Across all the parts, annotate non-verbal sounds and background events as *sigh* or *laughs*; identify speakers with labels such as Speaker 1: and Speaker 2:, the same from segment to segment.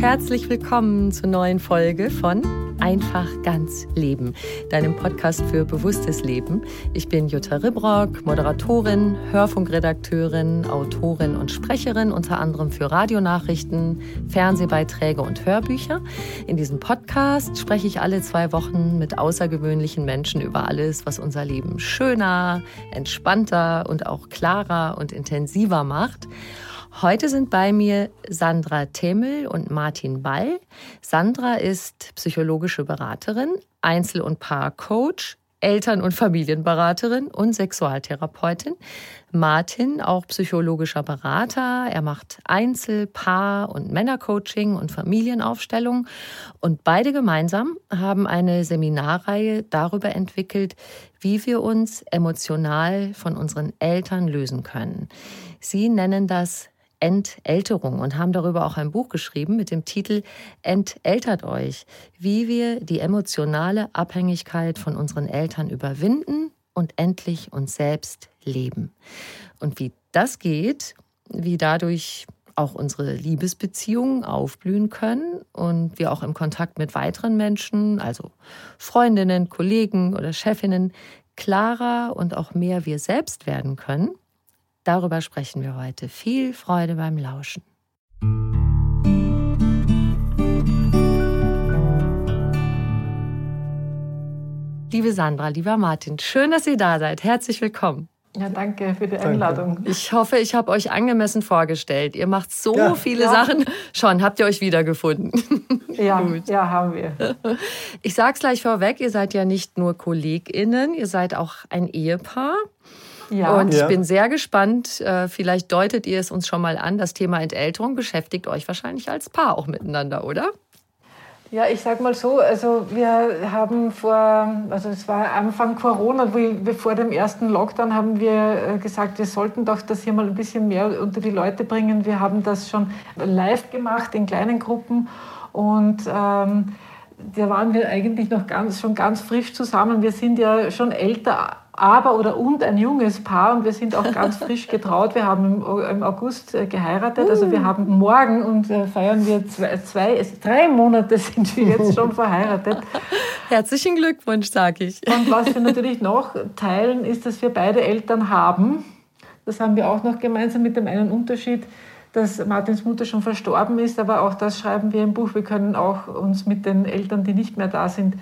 Speaker 1: Herzlich willkommen zur neuen Folge von Einfach ganz Leben, deinem Podcast für bewusstes Leben. Ich bin Jutta Ribrock, Moderatorin, Hörfunkredakteurin, Autorin und Sprecherin, unter anderem für Radionachrichten, Fernsehbeiträge und Hörbücher. In diesem Podcast spreche ich alle zwei Wochen mit außergewöhnlichen Menschen über alles, was unser Leben schöner, entspannter und auch klarer und intensiver macht. Heute sind bei mir Sandra Temmel und Martin Ball. Sandra ist psychologische Beraterin, Einzel- und Paarcoach, Eltern- und Familienberaterin und Sexualtherapeutin. Martin, auch psychologischer Berater. Er macht Einzel-, Paar- und Männercoaching und Familienaufstellung. Und beide gemeinsam haben eine Seminarreihe darüber entwickelt, wie wir uns emotional von unseren Eltern lösen können. Sie nennen das Entälterung und haben darüber auch ein Buch geschrieben mit dem Titel Enteltert euch, wie wir die emotionale Abhängigkeit von unseren Eltern überwinden und endlich uns selbst leben. Und wie das geht, wie dadurch auch unsere Liebesbeziehungen aufblühen können und wir auch im Kontakt mit weiteren Menschen, also Freundinnen, Kollegen oder Chefinnen, klarer und auch mehr wir selbst werden können, Darüber sprechen wir heute. Viel Freude beim Lauschen. Liebe Sandra, lieber Martin, schön, dass ihr da seid. Herzlich willkommen.
Speaker 2: Ja, danke für die Einladung.
Speaker 1: Danke. Ich hoffe, ich habe euch angemessen vorgestellt. Ihr macht so ja. viele ja. Sachen. Schon, habt ihr euch wiedergefunden? *laughs*
Speaker 2: Ja, ja, haben wir.
Speaker 1: Ich sage es gleich vorweg, ihr seid ja nicht nur KollegInnen, ihr seid auch ein Ehepaar. Ja. Und ich bin sehr gespannt, äh, vielleicht deutet ihr es uns schon mal an, das Thema Entälterung beschäftigt euch wahrscheinlich als Paar auch miteinander, oder?
Speaker 2: Ja, ich sag mal so, also wir haben vor, also es war Anfang Corona, wir, vor dem ersten Lockdown haben wir äh, gesagt, wir sollten doch das hier mal ein bisschen mehr unter die Leute bringen. Wir haben das schon live gemacht in kleinen Gruppen und ähm, da waren wir eigentlich noch ganz, schon ganz frisch zusammen. Wir sind ja schon älter, aber oder und ein junges Paar und wir sind auch ganz *laughs* frisch getraut. Wir haben im, August äh, geheiratet, also wir haben morgen und äh, feiern wir zwei, zwei, drei Monate sind wir jetzt *laughs* schon verheiratet.
Speaker 1: Herzlichen Glückwunsch, sage ich.
Speaker 2: Und was wir *laughs* natürlich noch teilen, ist, dass wir beide Eltern haben. Das haben wir auch noch gemeinsam mit dem einen Unterschied, dass Martins Mutter schon verstorben ist, aber auch das schreiben wir im Buch. Wir können auch uns mit den Eltern, die nicht mehr da sind,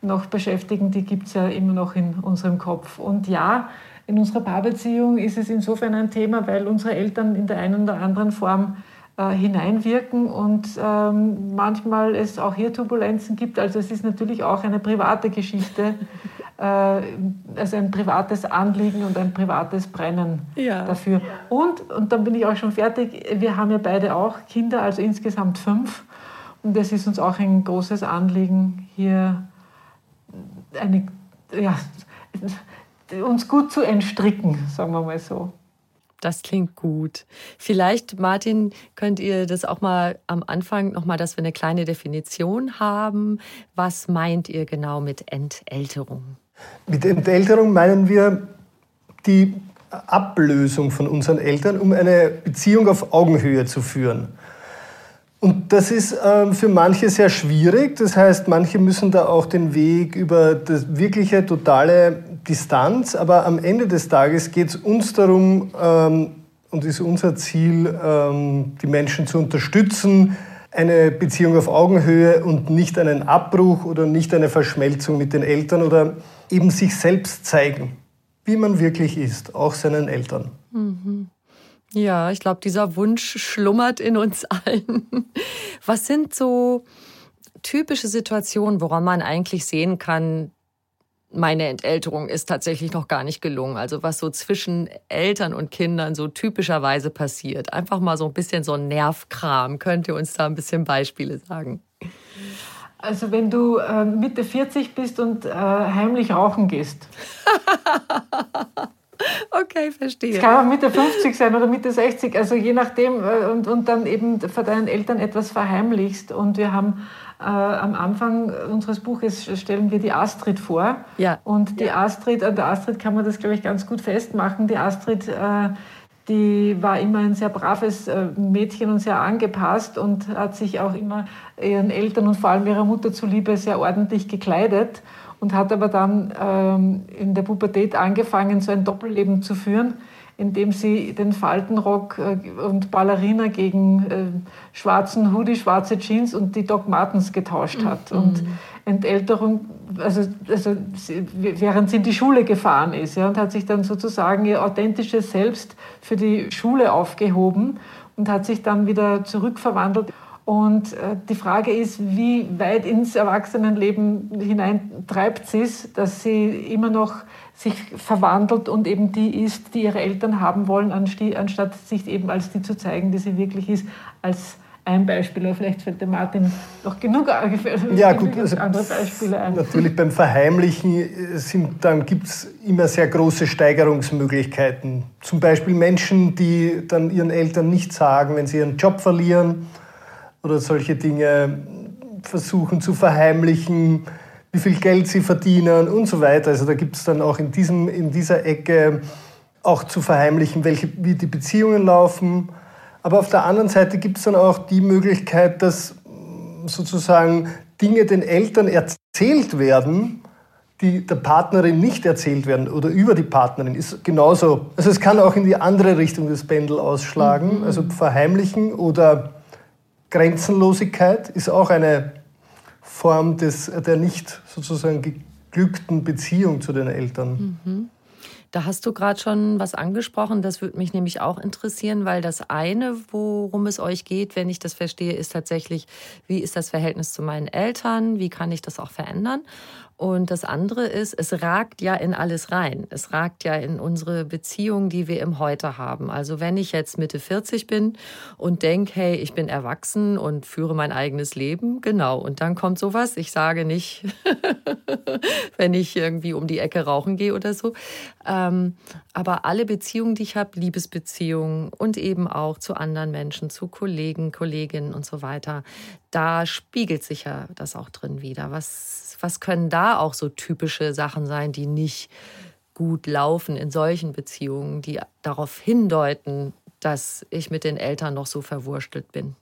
Speaker 2: noch beschäftigen, die gibt es ja immer noch in unserem Kopf. Und ja, in unserer Paarbeziehung ist es insofern ein Thema, weil unsere Eltern in der einen oder anderen Form äh, hineinwirken und ähm, manchmal es auch hier Turbulenzen gibt. Also es ist natürlich auch eine private Geschichte, *laughs* also ein privates Anliegen und ein privates Brennen ja. dafür. Und, und dann bin ich auch schon fertig, wir haben ja beide auch Kinder, also insgesamt fünf. Und es ist uns auch ein großes Anliegen, hier eine, ja, uns gut zu entstricken, sagen wir mal so.
Speaker 1: Das klingt gut. Vielleicht, Martin, könnt ihr das auch mal am Anfang nochmal, dass wir eine kleine Definition haben. Was meint ihr genau mit Entälterung?
Speaker 3: Mit Entälterung meinen wir die Ablösung von unseren Eltern, um eine Beziehung auf Augenhöhe zu führen. Und das ist ähm, für manche sehr schwierig. Das heißt, manche müssen da auch den Weg über das wirkliche, totale Distanz. Aber am Ende des Tages geht es uns darum, ähm, und ist unser Ziel, ähm, die Menschen zu unterstützen, eine Beziehung auf Augenhöhe und nicht einen Abbruch oder nicht eine Verschmelzung mit den Eltern oder eben sich selbst zeigen, wie man wirklich ist, auch seinen Eltern.
Speaker 1: Mhm. Ja, ich glaube, dieser Wunsch schlummert in uns *laughs* allen. Was sind so typische Situationen, woran man eigentlich sehen kann, meine Entälterung ist tatsächlich noch gar nicht gelungen. Also was so zwischen Eltern und Kindern so typischerweise passiert. Einfach mal so ein bisschen so ein Nervkram. Könnt ihr uns da ein bisschen Beispiele sagen?
Speaker 2: Also wenn du äh, Mitte 40 bist und äh, heimlich rauchen gehst. *laughs*
Speaker 1: Okay, verstehe.
Speaker 2: Es kann auch Mitte 50 sein oder Mitte 60, also je nachdem. Äh, und, und dann eben vor deinen Eltern etwas verheimlichst. Und wir haben äh, am Anfang unseres Buches stellen wir die Astrid vor. Ja. Und die ja. Astrid, an der Astrid kann man das, glaube ich, ganz gut festmachen. Die Astrid, äh, die war immer ein sehr braves äh, Mädchen und sehr angepasst und hat sich auch immer ihren Eltern und vor allem ihrer Mutter zuliebe sehr ordentlich gekleidet und hat aber dann ähm, in der Pubertät angefangen, so ein Doppelleben zu führen, indem sie den Faltenrock äh, und Ballerina gegen äh, schwarzen Hoodie, schwarze Jeans und die Doc Martens getauscht hat. Mhm. Und Entälterung, also, also während sie in die Schule gefahren ist ja, und hat sich dann sozusagen ihr authentisches Selbst für die Schule aufgehoben und hat sich dann wieder zurückverwandelt. Und äh, die Frage ist, wie weit ins Erwachsenenleben hinein treibt sie es, dass sie immer noch sich verwandelt und eben die ist, die ihre Eltern haben wollen, anstatt sich eben als die zu zeigen, die sie wirklich ist, als ein Beispiel, aber vielleicht fällt der Martin noch genug
Speaker 3: ja, gut, also andere Beispiele ein. Natürlich beim Verheimlichen gibt es immer sehr große Steigerungsmöglichkeiten. Zum Beispiel Menschen, die dann ihren Eltern nicht sagen, wenn sie ihren Job verlieren oder solche Dinge versuchen zu verheimlichen, wie viel Geld sie verdienen und so weiter. Also da gibt es dann auch in, diesem, in dieser Ecke auch zu verheimlichen, welche, wie die Beziehungen laufen. Aber auf der anderen Seite gibt es dann auch die Möglichkeit, dass sozusagen Dinge den Eltern erzählt werden, die der Partnerin nicht erzählt werden oder über die Partnerin ist genauso. Also es kann auch in die andere Richtung das Pendel ausschlagen, mhm. also verheimlichen oder Grenzenlosigkeit ist auch eine Form des, der nicht sozusagen geglückten Beziehung zu den Eltern.
Speaker 1: Mhm. Da hast du gerade schon was angesprochen, das würde mich nämlich auch interessieren, weil das eine, worum es euch geht, wenn ich das verstehe, ist tatsächlich, wie ist das Verhältnis zu meinen Eltern, wie kann ich das auch verändern? Und das andere ist, es ragt ja in alles rein. Es ragt ja in unsere Beziehung, die wir im Heute haben. Also wenn ich jetzt Mitte 40 bin und denke, hey, ich bin erwachsen und führe mein eigenes Leben, genau. Und dann kommt sowas. Ich sage nicht, *laughs* wenn ich irgendwie um die Ecke rauchen gehe oder so. Ähm, aber alle Beziehungen, die ich habe, Liebesbeziehungen und eben auch zu anderen Menschen, zu Kollegen, Kolleginnen und so weiter, da spiegelt sich ja das auch drin wieder. Was was können da auch so typische Sachen sein, die nicht gut laufen in solchen Beziehungen, die darauf hindeuten, dass ich mit den Eltern noch so verwurstelt bin?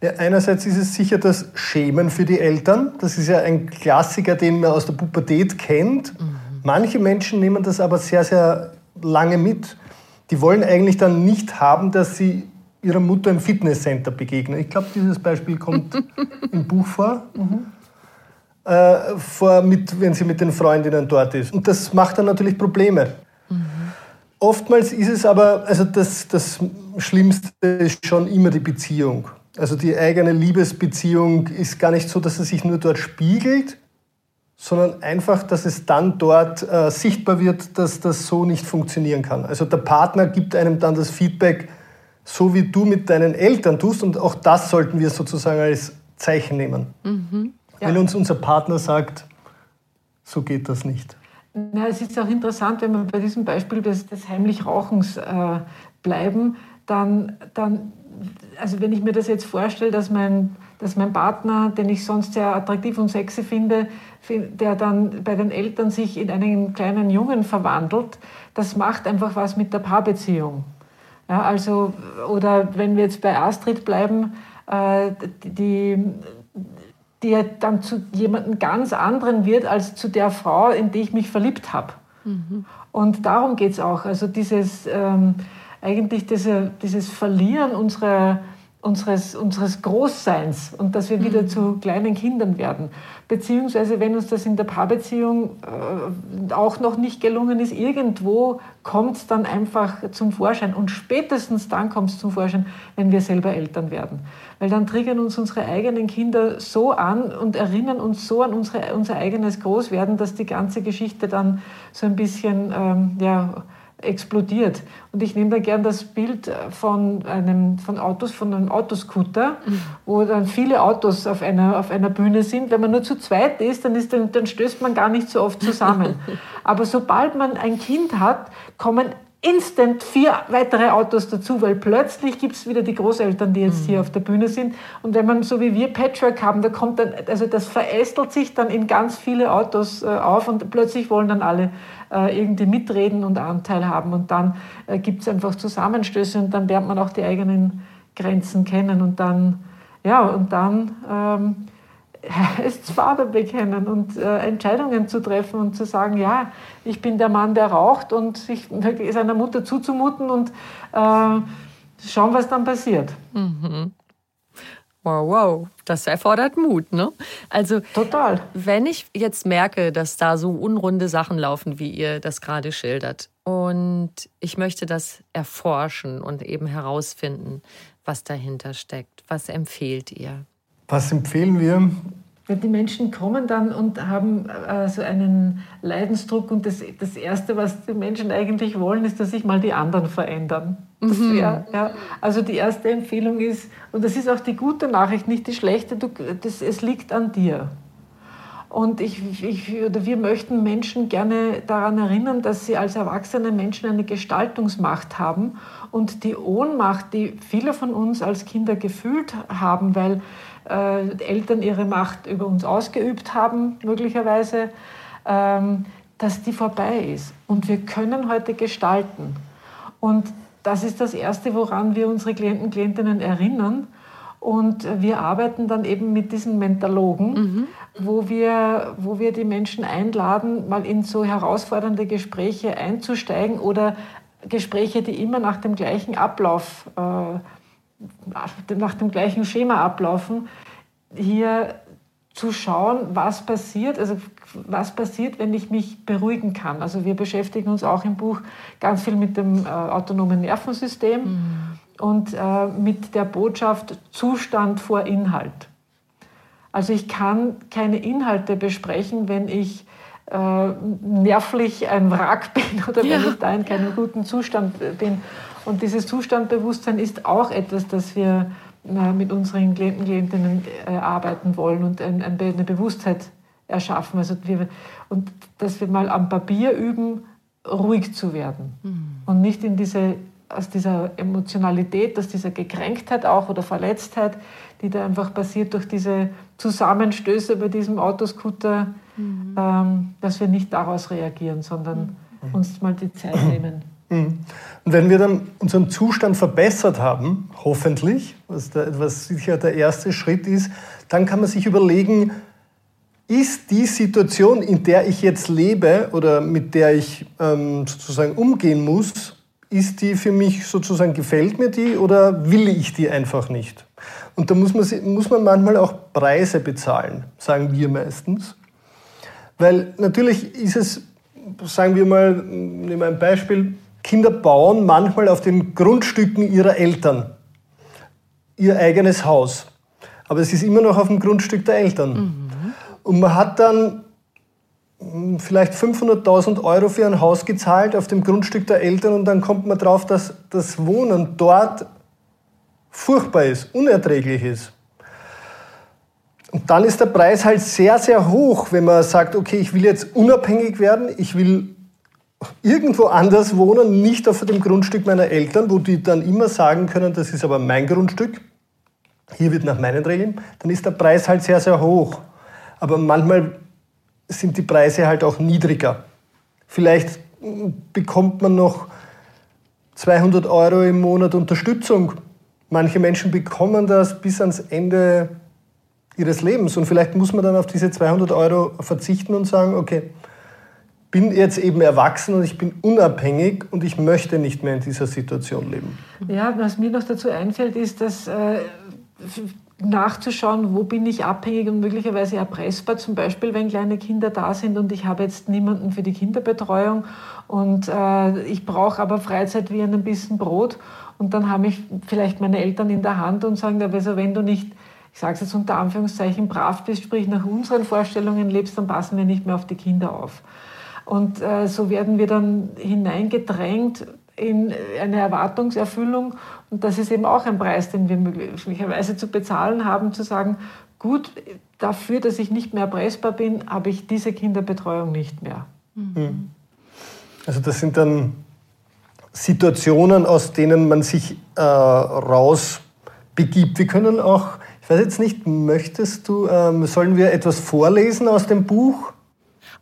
Speaker 3: Ja, einerseits ist es sicher das Schämen für die Eltern. Das ist ja ein Klassiker, den man aus der Pubertät kennt. Mhm. Manche Menschen nehmen das aber sehr, sehr lange mit. Die wollen eigentlich dann nicht haben, dass sie ihrer Mutter im Fitnesscenter begegnen. Ich glaube, dieses Beispiel kommt *laughs* im Buch vor. Mhm äh, vor, mit, wenn sie mit den Freundinnen dort ist. Und das macht dann natürlich Probleme. Mhm. Oftmals ist es aber, also das, das Schlimmste ist schon immer die Beziehung. Also die eigene Liebesbeziehung ist gar nicht so, dass es sich nur dort spiegelt, sondern einfach, dass es dann dort äh, sichtbar wird, dass das so nicht funktionieren kann. Also der Partner gibt einem dann das Feedback, so wie du mit deinen Eltern tust und auch das sollten wir sozusagen als Zeichen nehmen. Mhm. Ja. Wenn uns unser Partner sagt, so geht das nicht.
Speaker 2: Na, es ist auch interessant, wenn man bei diesem Beispiel des, des heimlich Rauchens äh, bleiben, dann, dann, also wenn ich mir das jetzt vorstelle, dass mein, dass mein Partner, den ich sonst sehr attraktiv und sexy finde, der dann bei den Eltern sich in einen kleinen Jungen verwandelt, das macht einfach was mit der Paarbeziehung. Ja, also, oder wenn wir jetzt bei Astrid bleiben, äh, die, die dann zu jemandem ganz anderen wird als zu der Frau, in die ich mich verliebt habe. Mhm. Und darum geht es auch. Also dieses, ähm, eigentlich diese, dieses Verlieren unserer unseres, unseres Großseins und dass wir wieder mhm. zu kleinen Kindern werden. Beziehungsweise, wenn uns das in der Paarbeziehung äh, auch noch nicht gelungen ist, irgendwo kommt es dann einfach zum Vorschein. Und spätestens dann kommt es zum Vorschein, wenn wir selber Eltern werden. Weil dann triggern uns unsere eigenen Kinder so an und erinnern uns so an unsere, unser eigenes Großwerden, dass die ganze Geschichte dann so ein bisschen ähm, ja, explodiert. Und ich nehme da gern das Bild von einem von Autos, von einem Autoscooter, mhm. wo dann viele Autos auf einer, auf einer Bühne sind. Wenn man nur zu zweit ist, dann, ist dann, dann stößt man gar nicht so oft zusammen. *laughs* Aber sobald man ein Kind hat, kommen instant vier weitere Autos dazu, weil plötzlich gibt es wieder die Großeltern, die jetzt mhm. hier auf der Bühne sind. Und wenn man so wie wir Patchwork haben, da kommt dann, also das verästelt sich dann in ganz viele Autos äh, auf und plötzlich wollen dann alle äh, irgendwie mitreden und Anteil haben. Und dann äh, gibt es einfach Zusammenstöße und dann lernt man auch die eigenen Grenzen kennen und dann, ja, und dann ähm, *laughs* es Farbe bekennen und äh, Entscheidungen zu treffen und zu sagen, ja, ich bin der Mann, der raucht und sich seiner Mutter zuzumuten und äh, schauen, was dann passiert. Mhm.
Speaker 1: Wow, wow, das erfordert Mut, ne? Also
Speaker 2: total.
Speaker 1: Wenn ich jetzt merke, dass da so unrunde Sachen laufen, wie ihr das gerade schildert, und ich möchte das erforschen und eben herausfinden, was dahinter steckt, was empfehlt ihr?
Speaker 3: Was empfehlen wir?
Speaker 2: Die Menschen kommen dann und haben äh, so einen Leidensdruck und das, das Erste, was die Menschen eigentlich wollen, ist, dass sich mal die anderen verändern. Mhm. Wär, ja, also die erste Empfehlung ist, und das ist auch die gute Nachricht, nicht die schlechte, du, das, es liegt an dir. Und ich, ich, oder wir möchten Menschen gerne daran erinnern, dass sie als erwachsene Menschen eine Gestaltungsmacht haben und die Ohnmacht, die viele von uns als Kinder gefühlt haben, weil äh, Eltern ihre Macht über uns ausgeübt haben, möglicherweise, ähm, dass die vorbei ist. Und wir können heute gestalten. Und das ist das Erste, woran wir unsere Klienten, Klientinnen erinnern. Und wir arbeiten dann eben mit diesen Mentalogen, mhm. wo, wir, wo wir die Menschen einladen, mal in so herausfordernde Gespräche einzusteigen oder Gespräche, die immer nach dem gleichen Ablauf äh, nach dem gleichen Schema ablaufen, hier zu schauen, was passiert, also was passiert, wenn ich mich beruhigen kann. Also wir beschäftigen uns auch im Buch ganz viel mit dem äh, autonomen Nervensystem mhm. und äh, mit der Botschaft Zustand vor Inhalt. Also ich kann keine Inhalte besprechen, wenn ich äh, nervlich ein Wrack bin *laughs* oder ja. wenn ich da in keinem guten Zustand bin. Und dieses Zustandbewusstsein ist auch etwas, das wir mit unseren Klienten, Klientinnen äh, arbeiten wollen und eine Bewusstheit erschaffen. Also wir, und dass wir mal am Papier üben, ruhig zu werden mhm. und nicht in diese, aus dieser Emotionalität, aus dieser Gekränktheit auch oder Verletztheit, die da einfach passiert durch diese Zusammenstöße bei diesem Autoscooter, mhm. ähm, dass wir nicht daraus reagieren, sondern mhm. uns mal die Zeit *clears throat* nehmen.
Speaker 3: Mhm. Und wenn wir dann unseren Zustand verbessert haben, hoffentlich, was, der, was sicher der erste Schritt ist, dann kann man sich überlegen, ist die Situation, in der ich jetzt lebe oder mit der ich ähm, sozusagen umgehen muss, ist die für mich sozusagen, gefällt mir die oder will ich die einfach nicht? Und da muss man, muss man manchmal auch Preise bezahlen, sagen wir meistens. Weil natürlich ist es, sagen wir mal, nehmen wir ein Beispiel, Kinder bauen manchmal auf den Grundstücken ihrer Eltern ihr eigenes Haus. Aber es ist immer noch auf dem Grundstück der Eltern. Mhm. Und man hat dann hm, vielleicht 500.000 Euro für ein Haus gezahlt auf dem Grundstück der Eltern und dann kommt man drauf, dass das Wohnen dort furchtbar ist, unerträglich ist. Und dann ist der Preis halt sehr, sehr hoch, wenn man sagt, okay, ich will jetzt unabhängig werden, ich will irgendwo anders wohnen, nicht auf dem Grundstück meiner Eltern, wo die dann immer sagen können, das ist aber mein Grundstück, hier wird nach meinen Regeln, dann ist der Preis halt sehr, sehr hoch. Aber manchmal sind die Preise halt auch niedriger. Vielleicht bekommt man noch 200 Euro im Monat Unterstützung. Manche Menschen bekommen das bis ans Ende ihres Lebens. Und vielleicht muss man dann auf diese 200 Euro verzichten und sagen, okay, bin jetzt eben erwachsen und ich bin unabhängig und ich möchte nicht mehr in dieser Situation leben.
Speaker 2: Ja, was mir noch dazu einfällt, ist, dass äh, nachzuschauen, wo bin ich abhängig und möglicherweise erpressbar, zum Beispiel wenn kleine Kinder da sind und ich habe jetzt niemanden für die Kinderbetreuung und äh, ich brauche aber Freizeit wie ein bisschen Brot und dann habe ich vielleicht meine Eltern in der Hand und sagen, also wenn du nicht ich sage es jetzt unter Anführungszeichen, brav bist, sprich nach unseren Vorstellungen lebst, dann passen wir nicht mehr auf die Kinder auf. Und äh, so werden wir dann hineingedrängt in eine Erwartungserfüllung. Und das ist eben auch ein Preis, den wir möglicherweise zu bezahlen haben, zu sagen, gut, dafür, dass ich nicht mehr erpressbar bin, habe ich diese Kinderbetreuung nicht mehr.
Speaker 3: Mhm. Also das sind dann Situationen, aus denen man sich äh, raus begibt. Wir können auch ich weiß jetzt nicht, möchtest du, ähm, sollen wir etwas vorlesen aus dem Buch?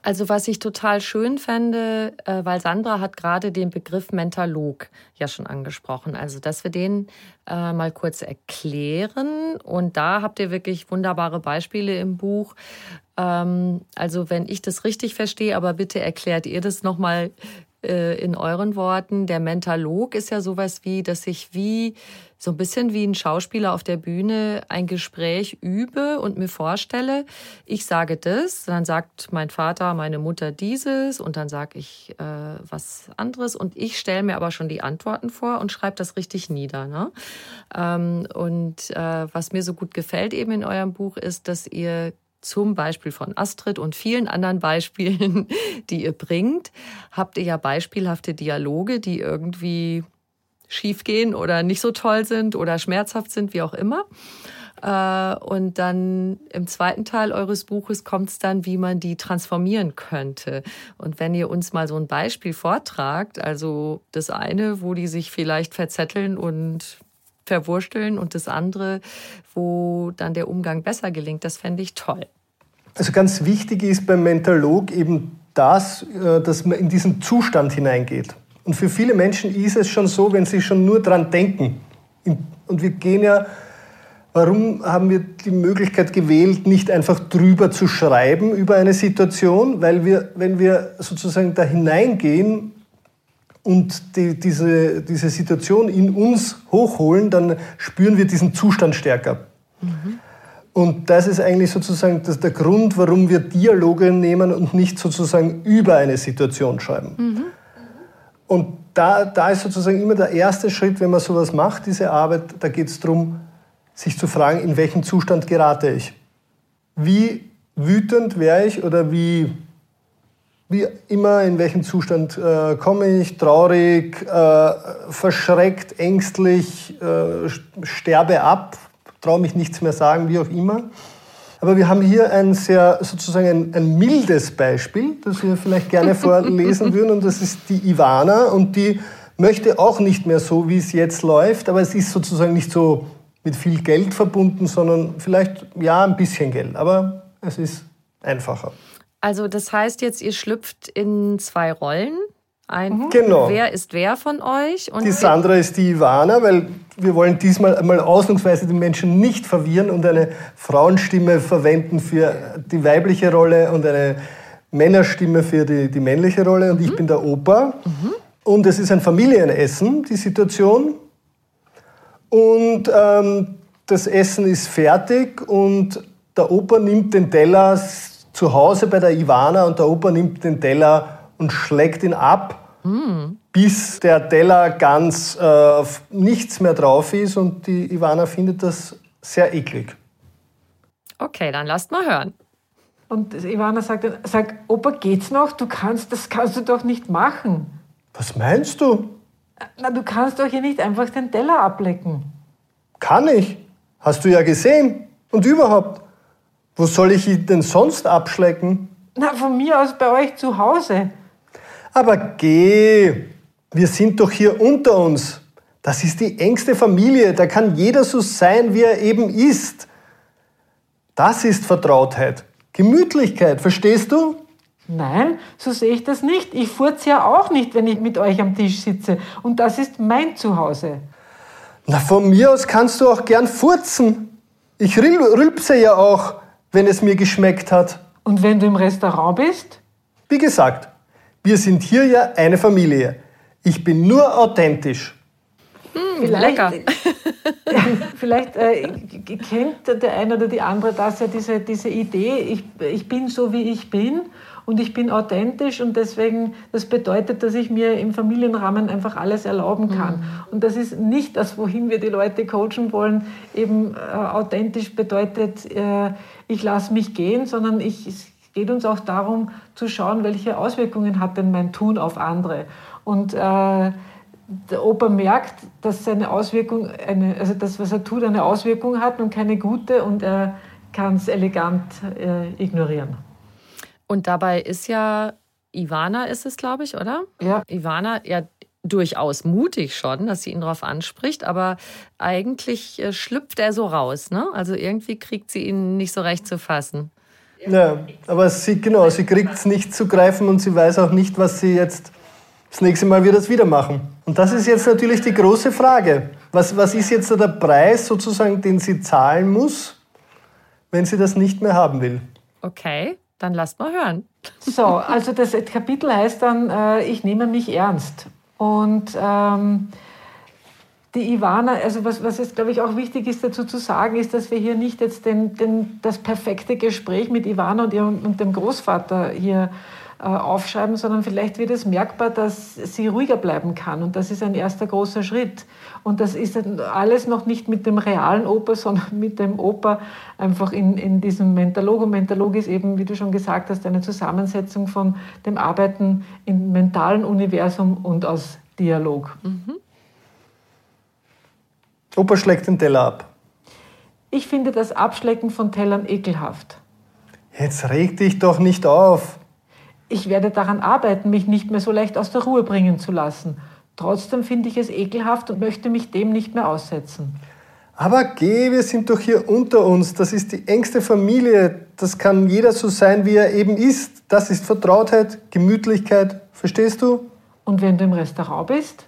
Speaker 1: Also was ich total schön fände, äh, weil Sandra hat gerade den Begriff Mentalog ja schon angesprochen, also dass wir den äh, mal kurz erklären. Und da habt ihr wirklich wunderbare Beispiele im Buch. Ähm, also wenn ich das richtig verstehe, aber bitte erklärt ihr das nochmal äh, in euren Worten. Der Mentalog ist ja sowas wie, dass ich wie so ein bisschen wie ein Schauspieler auf der Bühne ein Gespräch übe und mir vorstelle, ich sage das, dann sagt mein Vater, meine Mutter dieses und dann sage ich äh, was anderes und ich stelle mir aber schon die Antworten vor und schreibe das richtig nieder. Ne? Ähm, und äh, was mir so gut gefällt eben in eurem Buch ist, dass ihr zum Beispiel von Astrid und vielen anderen Beispielen, *laughs* die ihr bringt, habt ihr ja beispielhafte Dialoge, die irgendwie schiefgehen oder nicht so toll sind oder schmerzhaft sind, wie auch immer. Äh, und dann im zweiten Teil eures Buches kommt es dann, wie man die transformieren könnte. Und wenn ihr uns mal so ein Beispiel vortragt, also das eine, wo die sich vielleicht verzetteln und verwursteln und das andere, wo dann der Umgang besser gelingt, das fände ich toll.
Speaker 3: Also ganz wichtig ist beim Mentalog eben das, äh, dass man in diesen Zustand hineingeht. Und für viele Menschen ist es schon so, wenn sie schon nur dran denken. Und wir gehen ja, warum haben wir die Möglichkeit gewählt, nicht einfach drüber zu schreiben über eine Situation? Weil wir, wenn wir sozusagen da hineingehen und die, diese, diese Situation in uns hochholen, dann spüren wir diesen Zustand stärker. Mhm. Und das ist eigentlich sozusagen das, der Grund, warum wir Dialoge nehmen und nicht sozusagen über eine Situation schreiben. Mhm. Und da, da ist sozusagen immer der erste Schritt, wenn man sowas macht, diese Arbeit, da geht es darum, sich zu fragen, in welchen Zustand gerate ich? Wie wütend wäre ich oder wie, wie immer, in welchem Zustand äh, komme ich? Traurig, äh, verschreckt, ängstlich, äh, sterbe ab, traue mich nichts mehr sagen, wie auch immer. Aber wir haben hier ein sehr, sozusagen ein, ein mildes Beispiel, das wir vielleicht gerne *laughs* vorlesen würden. Und das ist die Ivana. Und die möchte auch nicht mehr so, wie es jetzt läuft. Aber es ist sozusagen nicht so mit viel Geld verbunden, sondern vielleicht, ja, ein bisschen Geld. Aber es ist einfacher.
Speaker 1: Also das heißt jetzt, ihr schlüpft in zwei Rollen. Ein,
Speaker 3: mhm. genau.
Speaker 1: Wer ist wer von euch?
Speaker 3: Und die Sandra ist die Ivana, weil wir wollen diesmal einmal ausnahmsweise die Menschen nicht verwirren und eine Frauenstimme verwenden für die weibliche Rolle und eine Männerstimme für die, die männliche Rolle. Und mhm. ich bin der Opa. Mhm. Und es ist ein Familienessen, die Situation. Und ähm, das Essen ist fertig und der Opa nimmt den Teller zu Hause bei der Ivana und der Opa nimmt den Teller und schlägt ihn ab, mm. bis der Teller ganz äh, nichts mehr drauf ist und die Ivana findet das sehr eklig.
Speaker 1: Okay, dann lasst mal hören.
Speaker 2: Und Ivana sagt dann, sag, Opa, geht's noch? Du kannst, das kannst du doch nicht machen.
Speaker 3: Was meinst du?
Speaker 2: Na, du kannst doch hier nicht einfach den Teller ablecken.
Speaker 3: Kann ich. Hast du ja gesehen. Und überhaupt, wo soll ich ihn denn sonst abschlecken?
Speaker 2: Na, von mir aus bei euch zu Hause.
Speaker 3: Aber geh, wir sind doch hier unter uns. Das ist die engste Familie, da kann jeder so sein, wie er eben ist. Das ist Vertrautheit, Gemütlichkeit, verstehst du?
Speaker 2: Nein, so sehe ich das nicht. Ich furze ja auch nicht, wenn ich mit euch am Tisch sitze. Und das ist mein Zuhause.
Speaker 3: Na, von mir aus kannst du auch gern furzen. Ich rülpse ja auch, wenn es mir geschmeckt hat.
Speaker 2: Und wenn du im Restaurant bist?
Speaker 3: Wie gesagt, wir sind hier ja eine Familie. Ich bin nur authentisch.
Speaker 1: Hm, lecker. *laughs*
Speaker 2: vielleicht äh, kennt der eine oder die andere das ja, diese, diese Idee, ich, ich bin so, wie ich bin und ich bin authentisch und deswegen, das bedeutet, dass ich mir im Familienrahmen einfach alles erlauben kann. Mhm. Und das ist nicht das, wohin wir die Leute coachen wollen. Eben äh, authentisch bedeutet, äh, ich lasse mich gehen, sondern ich, es geht uns auch darum zu schauen, welche Auswirkungen hat denn mein Tun auf andere. Und äh, der Opa merkt, dass seine Auswirkung, eine, also das, was er tut, eine Auswirkung hat und keine gute und er kann es elegant äh, ignorieren.
Speaker 1: Und dabei ist ja, Ivana ist es, glaube ich, oder?
Speaker 2: Ja.
Speaker 1: Ivana, ja, durchaus mutig schon, dass sie ihn darauf anspricht, aber eigentlich äh, schlüpft er so raus. Ne? Also irgendwie kriegt sie ihn nicht so recht zu fassen.
Speaker 3: Ja, aber sie, genau, sie kriegt es nicht zu greifen und sie weiß auch nicht, was sie jetzt das nächste Mal wird es wieder machen. Und das ist jetzt natürlich die große Frage. Was, was ist jetzt der Preis sozusagen, den sie zahlen muss, wenn sie das nicht mehr haben will?
Speaker 1: Okay, dann lasst mal hören.
Speaker 2: So, also das Kapitel heißt dann, äh, ich nehme mich ernst. Und ähm, die Ivana, also was, was jetzt, glaube ich, auch wichtig ist dazu zu sagen, ist, dass wir hier nicht jetzt den, den, das perfekte Gespräch mit Ivana und, ihrem, und dem Großvater hier äh, aufschreiben, sondern vielleicht wird es merkbar, dass sie ruhiger bleiben kann. Und das ist ein erster großer Schritt. Und das ist alles noch nicht mit dem realen Oper, *laughs* sondern mit dem Oper einfach in, in diesem Mentalog. Und Mentalog ist eben, wie du schon gesagt hast, eine Zusammensetzung von dem Arbeiten im mentalen Universum und aus Dialog. Mhm.
Speaker 3: Opa schlägt den Teller ab.
Speaker 2: Ich finde das Abschlecken von Tellern ekelhaft.
Speaker 3: Jetzt reg dich doch nicht auf
Speaker 2: ich werde daran arbeiten, mich nicht mehr so leicht aus der Ruhe bringen zu lassen. Trotzdem finde ich es ekelhaft und möchte mich dem nicht mehr aussetzen.
Speaker 3: Aber geh, wir sind doch hier unter uns. Das ist die engste Familie. Das kann jeder so sein, wie er eben ist. Das ist Vertrautheit, Gemütlichkeit. Verstehst du?
Speaker 2: Und wenn du im Restaurant bist?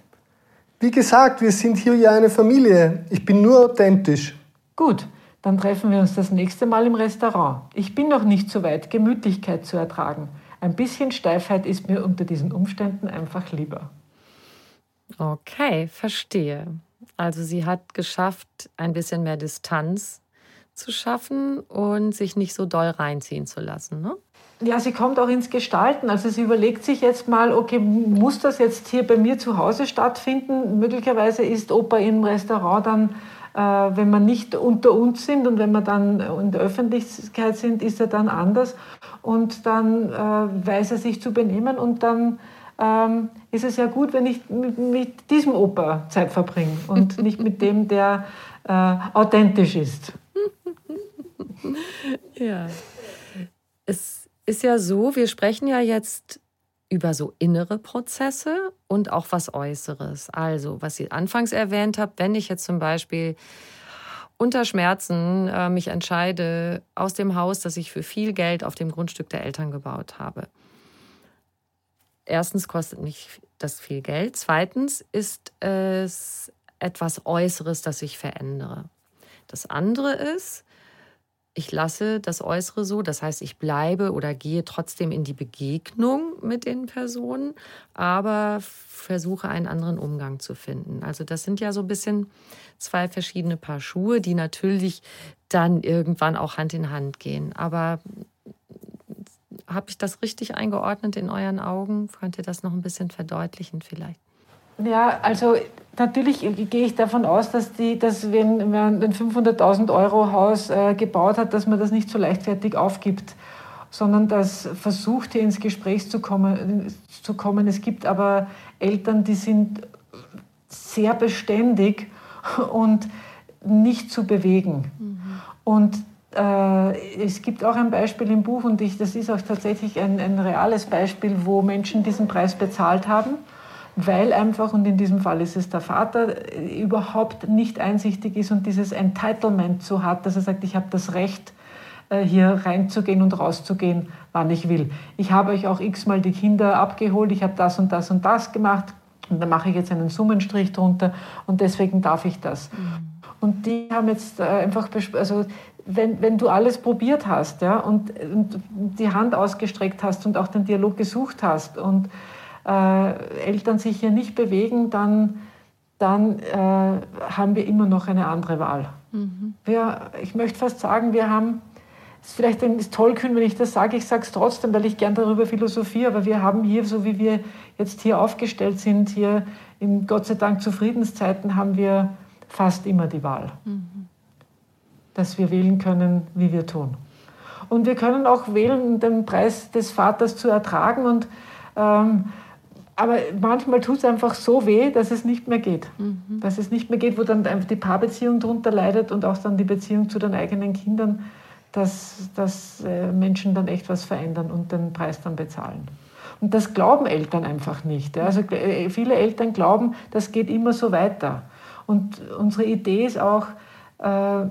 Speaker 3: Wie gesagt, wir sind hier ja eine Familie. Ich bin nur authentisch.
Speaker 2: Gut, dann treffen wir uns das nächste Mal im Restaurant. Ich bin noch nicht so weit, Gemütlichkeit zu ertragen. Ein bisschen Steifheit ist mir unter diesen Umständen einfach lieber.
Speaker 1: Okay, verstehe. Also sie hat geschafft, ein bisschen mehr Distanz zu schaffen und sich nicht so doll reinziehen zu lassen. Ne?
Speaker 2: Ja, sie kommt auch ins Gestalten. Also sie überlegt sich jetzt mal, okay, muss das jetzt hier bei mir zu Hause stattfinden? Möglicherweise ist Oper im Restaurant dann, wenn man nicht unter uns sind und wenn wir dann in der Öffentlichkeit sind, ist er dann anders und dann äh, weiß er sich zu benehmen und dann ähm, ist es ja gut, wenn ich mit, mit diesem Opa Zeit verbringe und *laughs* nicht mit dem, der äh, authentisch ist. *laughs*
Speaker 1: Ja. Es ist ja so, wir sprechen ja jetzt über so innere Prozesse und auch was Äußeres. Also, was ihr anfangs erwähnt habt, wenn ich jetzt zum Beispiel unter Schmerzen äh, mich entscheide aus dem Haus, das ich für viel Geld auf dem Grundstück der Eltern gebaut habe. Erstens kostet mich das viel Geld. Zweitens ist es etwas Äußeres, das ich verändere. Das andere ist, ich lasse das Äußere so, das heißt, ich bleibe oder gehe trotzdem in die Begegnung mit den Personen, aber versuche einen anderen Umgang zu finden. Also das sind ja so ein bisschen zwei verschiedene Paar Schuhe, die natürlich dann irgendwann auch Hand in Hand gehen. Aber habe ich das richtig eingeordnet in euren Augen? Könnt ihr das noch ein bisschen verdeutlichen vielleicht?
Speaker 2: Ja, also natürlich gehe ich davon aus, dass, die, dass wenn man ein 500.000 Euro Haus äh, gebaut hat, dass man das nicht so leichtfertig aufgibt, sondern dass versucht, hier ins Gespräch zu kommen, zu kommen. Es gibt aber Eltern, die sind sehr beständig und nicht zu bewegen. Mhm. Und äh, es gibt auch ein Beispiel im Buch und ich, das ist auch tatsächlich ein, ein reales Beispiel, wo Menschen diesen Preis bezahlt haben weil einfach, und in diesem Fall ist es der Vater, überhaupt nicht einsichtig ist und dieses Entitlement so hat, dass er sagt, ich habe das Recht, äh, hier reinzugehen und rauszugehen, wann ich will. Ich habe euch auch x-mal die Kinder abgeholt, ich habe das und das und das gemacht und da mache ich jetzt einen Summenstrich drunter und deswegen darf ich das. Mhm. Und die haben jetzt äh, einfach, also wenn, wenn du alles probiert hast ja, und, und die Hand ausgestreckt hast und auch den Dialog gesucht hast und äh, Eltern sich hier nicht bewegen, dann, dann äh, haben wir immer noch eine andere Wahl. Mhm. Wir, ich möchte fast sagen, wir haben, es ist vielleicht ein, ist tollkühn, wenn ich das sage, ich sage es trotzdem, weil ich gern darüber philosophiere, aber wir haben hier, so wie wir jetzt hier aufgestellt sind, hier in Gott sei Dank Zufriedenszeiten, haben wir fast immer die Wahl, mhm. dass wir wählen können, wie wir tun. Und wir können auch wählen, den Preis des Vaters zu ertragen und ähm, aber manchmal tut es einfach so weh, dass es nicht mehr geht. Mhm. Dass es nicht mehr geht, wo dann einfach die Paarbeziehung darunter leidet und auch dann die Beziehung zu den eigenen Kindern, dass, dass äh, Menschen dann echt was verändern und den Preis dann bezahlen. Und das glauben Eltern einfach nicht. Also äh, viele Eltern glauben, das geht immer so weiter. Und unsere Idee ist auch äh,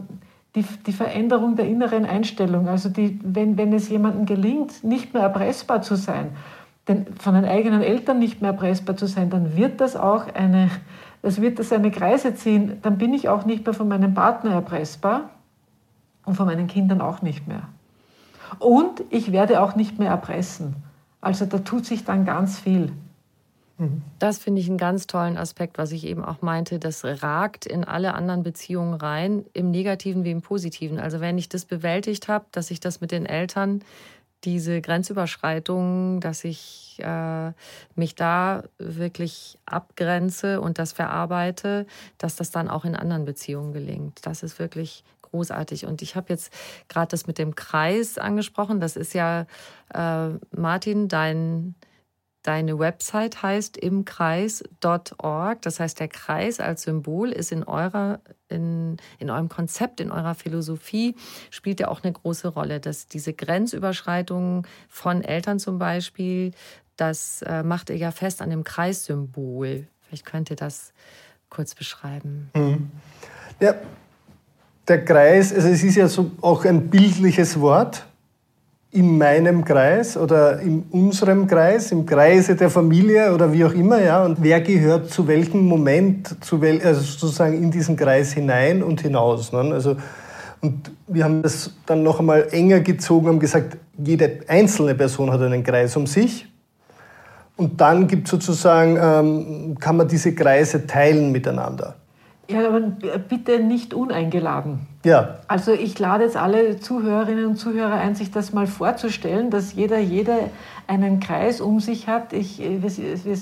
Speaker 2: die, die Veränderung der inneren Einstellung. Also die, wenn, wenn es jemandem gelingt, nicht mehr erpressbar zu sein, denn von den eigenen Eltern nicht mehr erpressbar zu sein, dann wird das auch eine, das wird das eine Kreise ziehen. Dann bin ich auch nicht mehr von meinem Partner erpressbar und von meinen Kindern auch nicht mehr. Und ich werde auch nicht mehr erpressen. Also da tut sich dann ganz viel.
Speaker 1: Mhm. Das finde ich einen ganz tollen Aspekt, was ich eben auch meinte. Das ragt in alle anderen Beziehungen rein, im Negativen wie im Positiven. Also wenn ich das bewältigt habe, dass ich das mit den Eltern diese Grenzüberschreitung, dass ich äh, mich da wirklich abgrenze und das verarbeite, dass das dann auch in anderen Beziehungen gelingt. Das ist wirklich großartig. Und ich habe jetzt gerade das mit dem Kreis angesprochen. Das ist ja, äh, Martin, dein Deine Website heißt imkreis.org. Das heißt, der Kreis als Symbol ist in eurer, in, in eurem Konzept, in eurer Philosophie, spielt ja auch eine große Rolle. Dass diese Grenzüberschreitungen von Eltern zum Beispiel, das äh, macht ihr ja fest an dem Kreissymbol. Vielleicht könnt ihr das kurz beschreiben. Mhm.
Speaker 3: Ja, der Kreis, also es ist ja so auch ein bildliches Wort in meinem Kreis oder in unserem Kreis, im Kreise der Familie oder wie auch immer, ja, und wer gehört zu welchem Moment, zu wel, also sozusagen in diesen Kreis hinein und hinaus. Ne? Also, und wir haben das dann noch einmal enger gezogen, haben gesagt, jede einzelne Person hat einen Kreis um sich. Und dann gibt sozusagen, ähm, kann man diese Kreise teilen miteinander.
Speaker 2: Ja, aber bitte nicht uneingeladen.
Speaker 3: Ja.
Speaker 2: Also ich lade jetzt alle Zuhörerinnen und Zuhörer ein, sich das mal vorzustellen, dass jeder, jeder einen Kreis um sich hat. Ich, wir, wir,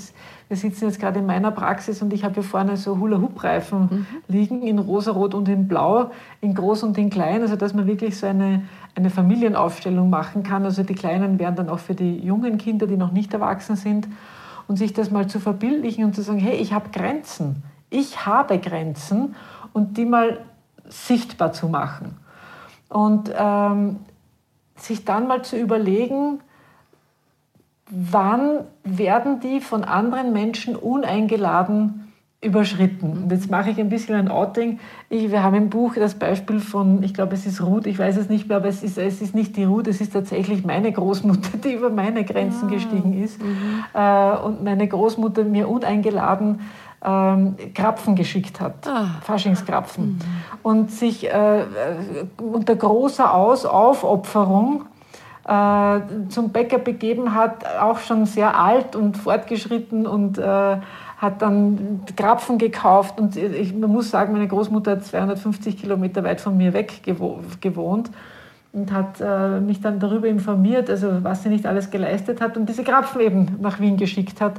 Speaker 2: wir sitzen jetzt gerade in meiner Praxis und ich habe hier vorne so Hula-Hoop-Reifen mhm. liegen in rosa-rot und in blau, in groß und in klein, also dass man wirklich so eine, eine Familienaufstellung machen kann. Also die Kleinen wären dann auch für die jungen Kinder, die noch nicht erwachsen sind. Und sich das mal zu verbildlichen und zu sagen, hey, ich habe Grenzen ich habe Grenzen und die mal sichtbar zu machen. Und ähm, sich dann mal zu überlegen, wann werden die von anderen Menschen uneingeladen überschritten. Und jetzt mache ich ein bisschen ein Outing. Ich, wir haben im Buch das Beispiel von, ich glaube, es ist Ruth, ich weiß es nicht mehr, aber es ist, es ist nicht die Ruth, es ist tatsächlich meine Großmutter, die über meine Grenzen ah. gestiegen ist. Mhm. Äh, und meine Großmutter mir uneingeladen ähm, Krapfen geschickt hat, ah. Faschingskrapfen. Mhm. Und sich äh, unter großer Aus Aufopferung äh, zum Bäcker begeben hat, auch schon sehr alt und fortgeschritten und äh, hat dann Krapfen gekauft. Und ich, man muss sagen, meine Großmutter hat 250 Kilometer weit von mir weg gewohnt und hat äh, mich dann darüber informiert, also was sie nicht alles geleistet hat und diese Krapfen eben nach Wien geschickt hat.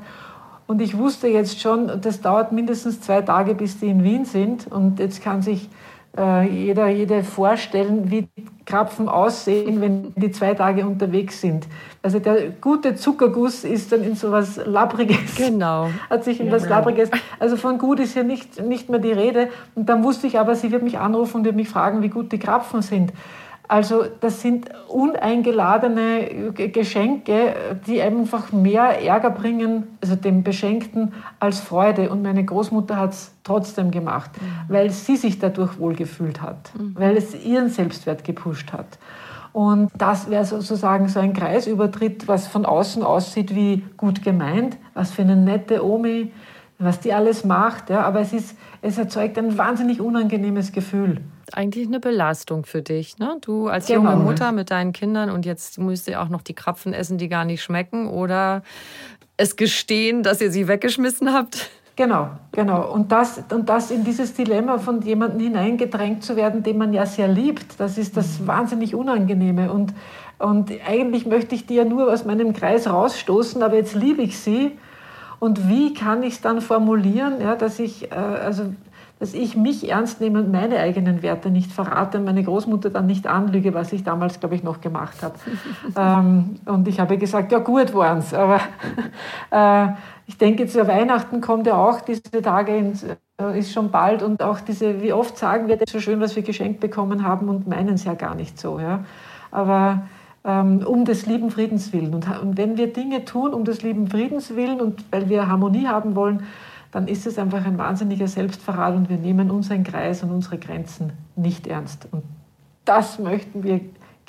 Speaker 2: Und ich wusste jetzt schon, das dauert mindestens zwei Tage, bis die in Wien sind. Und jetzt kann sich äh, jeder, jede vorstellen, wie Krapfen aussehen, wenn die zwei Tage unterwegs sind. Also der gute Zuckerguss ist dann in so was Labbriges.
Speaker 1: Genau. *laughs*
Speaker 2: Hat sich in genau. was Labbriges. Also von gut ist hier nicht, nicht mehr die Rede. Und dann wusste ich aber, sie wird mich anrufen und wird mich fragen, wie gut die Krapfen sind. Also das sind uneingeladene Geschenke, die einfach mehr Ärger bringen, also dem Beschenkten, als Freude. Und meine Großmutter hat es trotzdem gemacht, mhm. weil sie sich dadurch wohlgefühlt hat, mhm. weil es ihren Selbstwert gepusht hat. Und das wäre sozusagen so ein Kreisübertritt, was von außen aussieht wie gut gemeint, was für eine nette Omi, was die alles macht. Ja, aber es, ist, es erzeugt ein wahnsinnig unangenehmes Gefühl
Speaker 1: eigentlich eine Belastung für dich. Ne? Du als genau. junge Mutter mit deinen Kindern und jetzt müsst ihr auch noch die Krapfen essen, die gar nicht schmecken oder es gestehen, dass ihr sie weggeschmissen habt.
Speaker 2: Genau, genau. Und das, und das in dieses Dilemma von jemandem hineingedrängt zu werden, den man ja sehr liebt, das ist das mhm. wahnsinnig Unangenehme. Und, und eigentlich möchte ich die ja nur aus meinem Kreis rausstoßen, aber jetzt liebe ich sie. Und wie kann ich es dann formulieren, ja, dass ich, äh, also dass ich mich ernst nehme und meine eigenen Werte nicht verrate und meine Großmutter dann nicht anlüge, was ich damals, glaube ich, noch gemacht habe. *laughs* ähm, und ich habe gesagt, ja gut waren es, aber *laughs* äh, ich denke, zu Weihnachten kommt ja auch diese Tage, ins, äh, ist schon bald und auch diese, wie oft sagen wir das so schön, was wir geschenkt bekommen haben und meinen es ja gar nicht so. Ja? Aber um des lieben Friedens willen. Und, und wenn wir Dinge tun, um des lieben Friedens willen und weil wir Harmonie haben wollen, dann ist es einfach ein wahnsinniger Selbstverrat und wir nehmen unseren Kreis und unsere Grenzen nicht ernst. Und das möchten wir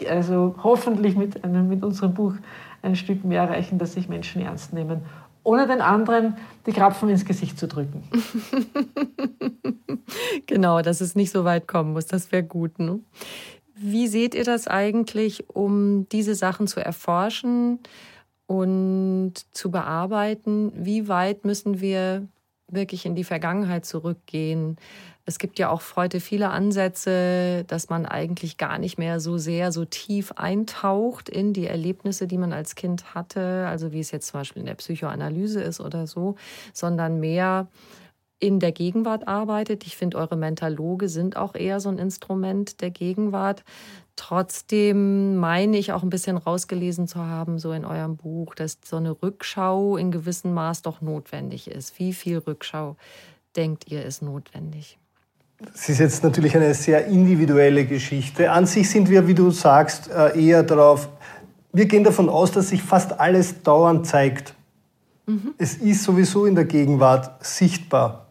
Speaker 2: also hoffentlich mit, einem, mit unserem Buch ein Stück mehr erreichen, dass sich Menschen ernst nehmen, ohne den anderen die Krapfen ins Gesicht zu drücken. *laughs*
Speaker 1: genau, dass es nicht so weit kommen muss, das wäre gut. Ne? Wie seht ihr das eigentlich, um diese Sachen zu erforschen und zu bearbeiten? Wie weit müssen wir wirklich in die Vergangenheit zurückgehen. Es gibt ja auch heute viele Ansätze, dass man eigentlich gar nicht mehr so sehr so tief eintaucht in die Erlebnisse, die man als Kind hatte, also wie es jetzt zum Beispiel in der Psychoanalyse ist oder so, sondern mehr in der Gegenwart arbeitet. Ich finde, eure Mentaloge sind auch eher so ein Instrument der Gegenwart. Trotzdem meine ich auch ein bisschen rausgelesen zu haben, so in eurem Buch, dass so eine Rückschau in gewissem Maß doch notwendig ist. Wie viel Rückschau denkt ihr ist notwendig?
Speaker 3: Es ist jetzt natürlich eine sehr individuelle Geschichte. An sich sind wir, wie du sagst, äh, eher darauf, wir gehen davon aus, dass sich fast alles dauernd zeigt. Mhm. Es ist sowieso in der Gegenwart sichtbar.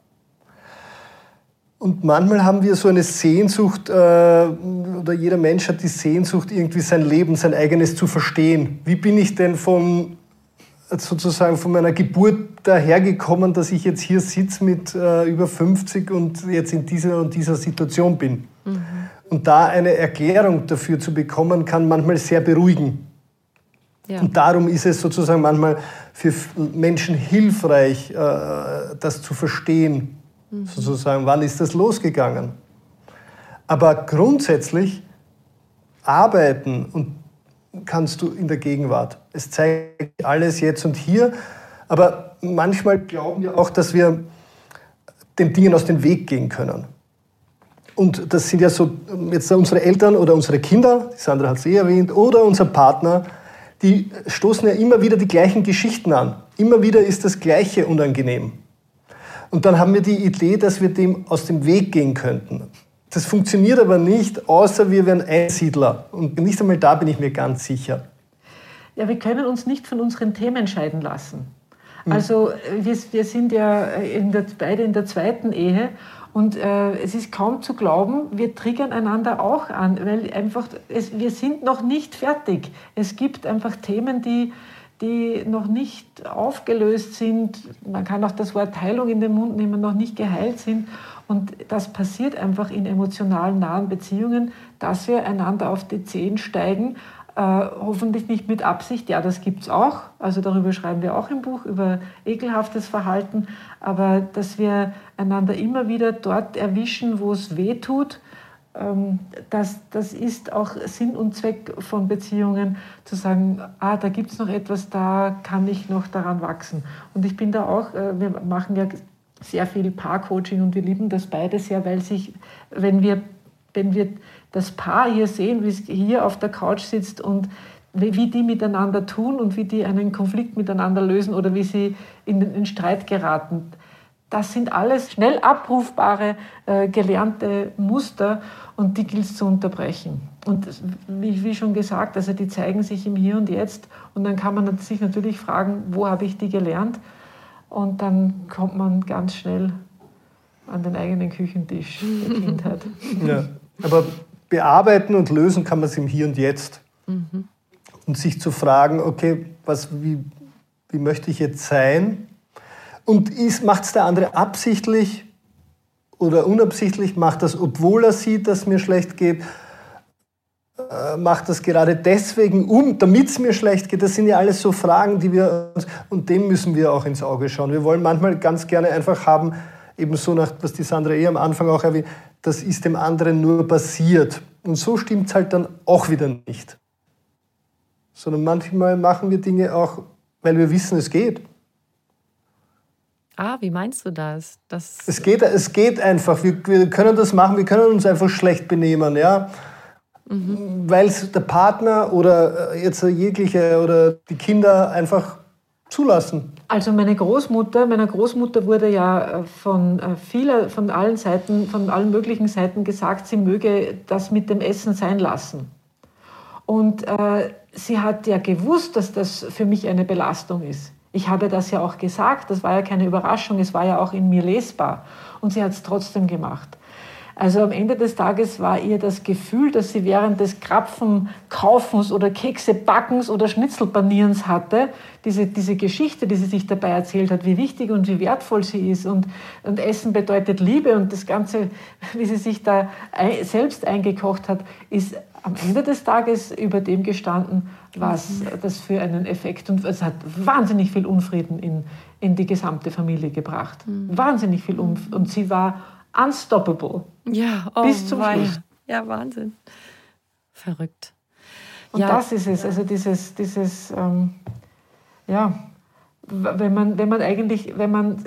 Speaker 3: Und manchmal haben wir so eine Sehnsucht, äh, oder jeder Mensch hat die Sehnsucht, irgendwie sein Leben, sein eigenes zu verstehen. Wie bin ich denn von, sozusagen von meiner Geburt dahergekommen, dass ich jetzt hier sitze mit äh, über 50 und jetzt in dieser und dieser Situation bin? Mhm. Und da eine Erklärung dafür zu bekommen, kann manchmal sehr beruhigen. Ja. Und darum ist es sozusagen manchmal für Menschen hilfreich, äh, das zu verstehen Mhm. Sozusagen, wann ist das losgegangen? Aber grundsätzlich arbeiten und kannst du in der Gegenwart. Es zeigt alles jetzt und hier, aber manchmal glauben wir auch, dass wir den Dingen aus dem Weg gehen können. Und das sind ja so jetzt unsere Eltern oder unsere Kinder, Sandra hat es eh erwähnt, oder unser Partner, die stoßen ja immer wieder die gleichen Geschichten an. Immer wieder ist das Gleiche unangenehm. Und dann haben wir die Idee, dass wir dem aus dem Weg gehen könnten. Das funktioniert aber nicht, außer wir wären Einsiedler. Und nicht einmal da bin ich mir ganz sicher.
Speaker 2: Ja, wir können uns nicht von unseren Themen scheiden lassen. Hm. Also wir, wir sind ja in der, beide in der zweiten Ehe und äh, es ist kaum zu glauben, wir triggern einander auch an, weil einfach es, wir sind noch nicht fertig. Es gibt einfach Themen, die die noch nicht aufgelöst sind. Man kann auch das Wort Heilung in den Mund nehmen, noch nicht geheilt sind. Und das passiert einfach in emotional nahen Beziehungen, dass wir einander auf die Zehen steigen. Äh, hoffentlich nicht mit Absicht, ja, das gibt es auch. Also darüber schreiben wir auch im Buch, über ekelhaftes Verhalten. Aber dass wir einander immer wieder dort erwischen, wo es weh tut das, das ist auch Sinn und Zweck von Beziehungen, zu sagen, ah, da gibt es noch etwas, da kann ich noch daran wachsen. Und ich bin da auch, äh, wir machen ja sehr viel Paarcoaching und wir lieben das beide sehr, weil sich, wenn wir, wenn wir das Paar hier sehen, wie es hier auf der Couch sitzt und wie die miteinander tun und wie die einen Konflikt miteinander lösen oder wie sie in den Streit geraten, Das sind alles schnell abrufbare, äh, gelernte Muster und die gilt es zu unterbrechen. Und wie, wie, schon gesagt, also die zeigen sich im Hier und Jetzt und dann kann man sich natürlich fragen, wo habe ich die gelernt? Und dann kommt man ganz schnell an den eigenen Küchentisch der *laughs* Kindheit.
Speaker 3: Ja, aber bearbeiten und lösen kann man es im Hier und Jetzt. Mhm. Und sich zu fragen, okay, was, wie, wie möchte ich jetzt sein? Und macht es der andere absichtlich oder unabsichtlich? Macht das, obwohl er sieht, dass es mir schlecht geht? Äh, macht das gerade deswegen um, damit es mir schlecht geht? Das sind ja alles so Fragen, die wir uns, und dem müssen wir auch ins Auge schauen. Wir wollen manchmal ganz gerne einfach haben, ebenso nach, was die Sandra eh am Anfang auch erwähnt, das ist dem anderen nur passiert. Und so stimmt es halt dann auch wieder nicht. Sondern manchmal machen wir Dinge auch, weil wir wissen, es geht.
Speaker 1: Ah, wie meinst du das? das
Speaker 3: es, geht, es geht einfach. Wir, wir können das machen, wir können uns einfach schlecht benehmen, ja. Mhm. Weil es der Partner oder äh, jetzt jegliche oder die Kinder einfach zulassen.
Speaker 2: Also meine Großmutter, meiner Großmutter wurde ja äh, von äh, vieler, von allen Seiten, von allen möglichen Seiten gesagt, sie möge das mit dem Essen sein lassen. Und äh, sie hat ja gewusst, dass das für mich eine Belastung ist. Ich habe das ja auch gesagt, das war ja keine Überraschung, es war ja auch in mir lesbar. Und sie hat es trotzdem gemacht. Also am Ende des Tages war ihr das Gefühl, dass sie während des Krapfen Kaufens oder Kekse Backens oder Schnitzelpanierens hatte, diese, diese Geschichte, die sie sich dabei erzählt hat, wie wichtig und wie wertvoll sie ist und, und Essen bedeutet Liebe und das Ganze, *laughs* wie sie sich da selbst eingekocht hat, ist am Ende des Tages über dem gestanden, was das für einen Effekt und es hat wahnsinnig viel Unfrieden in, in die gesamte Familie gebracht. Mhm. Wahnsinnig viel Unfrieden. Und sie war unstoppable.
Speaker 1: Ja, oh, bis zum Schluss. Ja, Wahnsinn. Verrückt.
Speaker 2: Und ja. das ist es, also dieses, dieses ähm, ja, wenn man, wenn man eigentlich, wenn man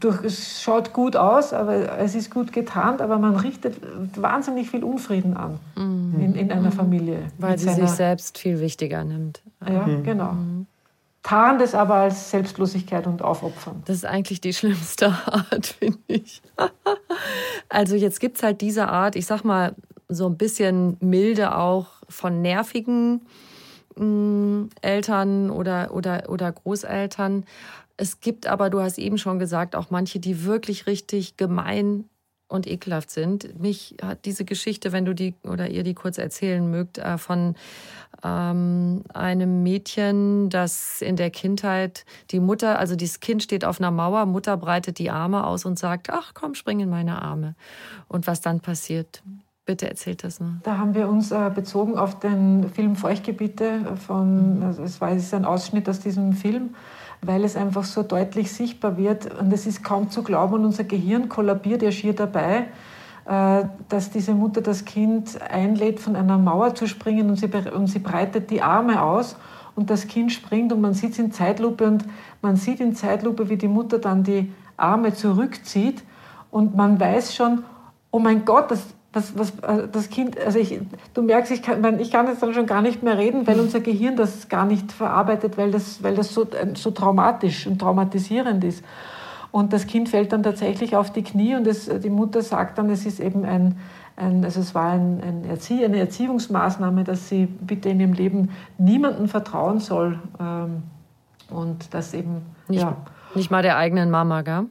Speaker 2: durch, es schaut gut aus, aber es ist gut getarnt, aber man richtet wahnsinnig viel Unfrieden an mhm. in, in einer Familie.
Speaker 1: Weil sie sich selbst viel wichtiger nimmt.
Speaker 2: Ja, mhm. genau. Mhm tarnt es aber als Selbstlosigkeit und Aufopfern.
Speaker 1: Das ist eigentlich die schlimmste *laughs* Art, finde ich. *laughs* also jetzt gibt es halt diese Art, ich sag mal, so ein bisschen milde auch von nervigen mh, mm, Eltern oder, oder, oder Großeltern. Es gibt aber, du hast eben schon gesagt, auch manche, die wirklich richtig gemein und ekelhaft sind. Mich hat diese Geschichte, wenn du die oder ihr die kurz erzählen mögt, äh, von ähm, einem Mädchen, das in der Kindheit die Mutter, also dieses Kind steht auf einer Mauer, Mutter breitet die Arme aus und sagt, ach komm, spring in meine Arme. Und was dann passiert. Bitte erzählt das mal.
Speaker 2: Da haben wir uns äh, bezogen auf den Film Feuchtgebiete von, also es war es ist ein Ausschnitt aus diesem Film weil es einfach so deutlich sichtbar wird. Und es ist kaum zu glauben und unser Gehirn kollabiert ja schier dabei, äh, dass diese Mutter das Kind einlädt, von einer Mauer zu springen und sie, und sie breitet die Arme aus und das Kind springt und man sieht es in Zeitlupe und man sieht in Zeitlupe, wie die Mutter dann die Arme zurückzieht und man weiß schon, oh mein Gott, das, was, was, äh, das Kind, also ich, du merkst, ich kann, ich kann jetzt dann schon gar nicht mehr reden, weil unser Gehirn das gar nicht verarbeitet, weil das, weil das so, äh, so traumatisch und traumatisierend ist. Und das Kind fällt dann tatsächlich auf die Knie und es, die Mutter sagt dann, es ist eben ein, ein also es war ein, ein Erzie eine Erziehungsmaßnahme, dass sie bitte in ihrem Leben niemandem vertrauen soll. Ähm, und das eben,
Speaker 1: nicht, ja. Nicht mal der eigenen Mama, gell?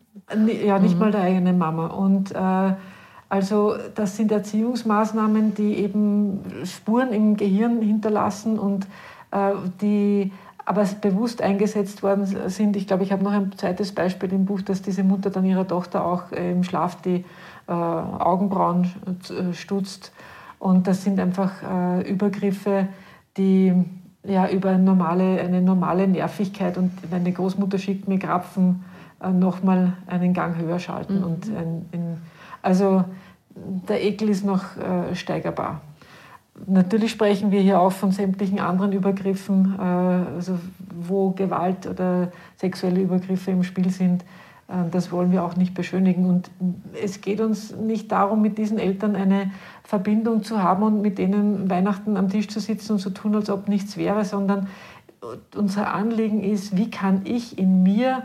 Speaker 2: Ja, nicht mhm. mal der eigenen Mama. Und äh, also das sind Erziehungsmaßnahmen, die eben Spuren im Gehirn hinterlassen und äh, die aber bewusst eingesetzt worden sind. Ich glaube, ich habe noch ein zweites Beispiel im Buch, dass diese Mutter dann ihrer Tochter auch äh, im Schlaf die äh, Augenbrauen äh, stutzt. Und das sind einfach äh, Übergriffe, die ja über eine normale, eine normale Nervigkeit und meine Großmutter schickt mir Krapfen äh, nochmal einen Gang höher schalten. Mhm. Und ein, ein also der Ekel ist noch äh, steigerbar. Natürlich sprechen wir hier auch von sämtlichen anderen Übergriffen, äh, also wo Gewalt oder sexuelle Übergriffe im Spiel sind. Äh, das wollen wir auch nicht beschönigen. Und es geht uns nicht darum, mit diesen Eltern eine Verbindung zu haben und mit denen Weihnachten am Tisch zu sitzen und zu tun, als ob nichts wäre, sondern unser Anliegen ist, wie kann ich in mir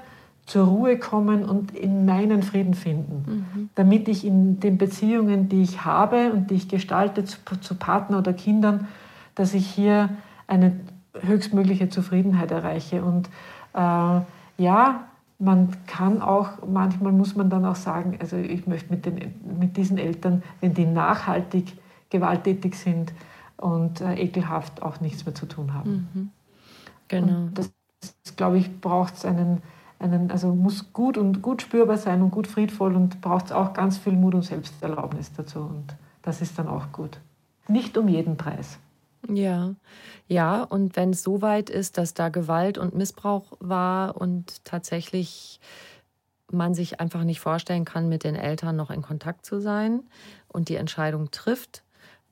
Speaker 2: zur Ruhe kommen und in meinen Frieden finden, mhm. damit ich in den Beziehungen, die ich habe und die ich gestalte zu, zu Partner oder Kindern, dass ich hier eine höchstmögliche Zufriedenheit erreiche. Und äh, ja, man kann auch, manchmal muss man dann auch sagen, also ich möchte mit, den, mit diesen Eltern, wenn die nachhaltig gewalttätig sind und äh, ekelhaft, auch nichts mehr zu tun haben. Mhm. Genau. Und das, glaube ich, braucht es einen, einen, also muss gut und gut spürbar sein und gut friedvoll und braucht auch ganz viel Mut und Selbsterlaubnis dazu. Und das ist dann auch gut. Nicht um jeden Preis.
Speaker 1: Ja, ja, und wenn es so weit ist, dass da Gewalt und Missbrauch war und tatsächlich man sich einfach nicht vorstellen kann, mit den Eltern noch in Kontakt zu sein und die Entscheidung trifft,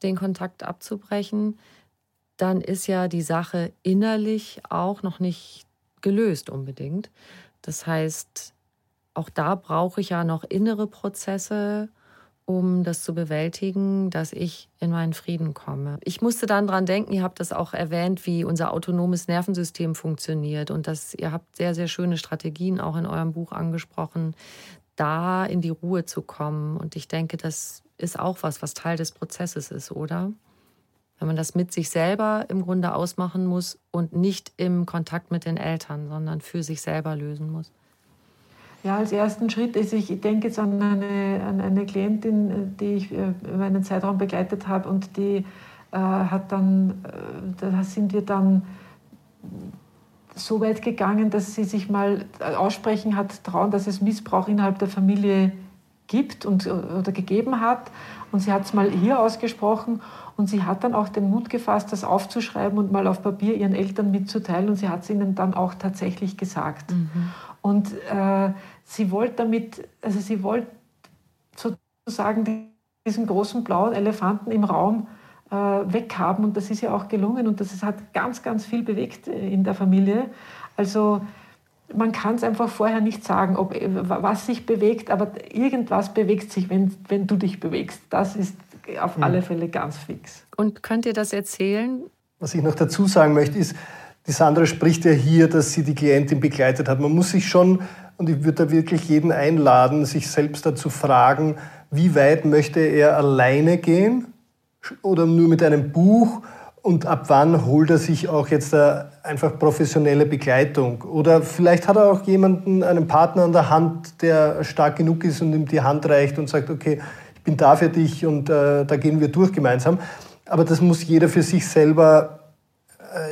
Speaker 1: den Kontakt abzubrechen, dann ist ja die Sache innerlich auch noch nicht gelöst unbedingt. Das heißt, auch da brauche ich ja noch innere Prozesse um das zu bewältigen, dass ich in meinen Frieden komme. Ich musste dann dran denken, ihr habt das auch erwähnt, wie unser autonomes Nervensystem funktioniert und dass ihr habt sehr, sehr schöne Strategien auch in eurem Buch angesprochen, da in die Ruhe zu kommen. Und ich denke, das ist auch was, was Teil des Prozesses ist, oder? Wenn man das mit sich selber im Grunde ausmachen muss und nicht im Kontakt mit den Eltern, sondern für sich selber lösen muss.
Speaker 2: Ja, als ersten Schritt ist, ich denke jetzt an eine, an eine Klientin, die ich äh, über einen Zeitraum begleitet habe und die äh, hat dann, äh, da sind wir dann so weit gegangen, dass sie sich mal aussprechen hat, trauen, dass es Missbrauch innerhalb der Familie gibt und, oder gegeben hat. Und sie hat es mal hier ausgesprochen und sie hat dann auch den Mut gefasst, das aufzuschreiben und mal auf Papier ihren Eltern mitzuteilen und sie hat es ihnen dann auch tatsächlich gesagt. Mhm. Und äh, sie wollte damit, also sie wollte sozusagen diesen großen blauen Elefanten im Raum äh, weghaben und das ist ja auch gelungen und das hat ganz, ganz viel bewegt in der Familie. Also man kann es einfach vorher nicht sagen, ob, was sich bewegt, aber irgendwas bewegt sich, wenn, wenn du dich bewegst. Das ist auf mhm. alle Fälle ganz fix.
Speaker 1: Und könnt ihr das erzählen?
Speaker 3: Was ich noch dazu sagen möchte, ist, die Sandra spricht ja hier, dass sie die Klientin begleitet hat. Man muss sich schon, und ich würde da wirklich jeden einladen, sich selbst dazu fragen, wie weit möchte er alleine gehen oder nur mit einem Buch und ab wann holt er sich auch jetzt einfach professionelle Begleitung? Oder vielleicht hat er auch jemanden, einen Partner an der Hand, der stark genug ist und ihm die Hand reicht und sagt, okay, ich bin da für dich und äh, da gehen wir durch gemeinsam. Aber das muss jeder für sich selber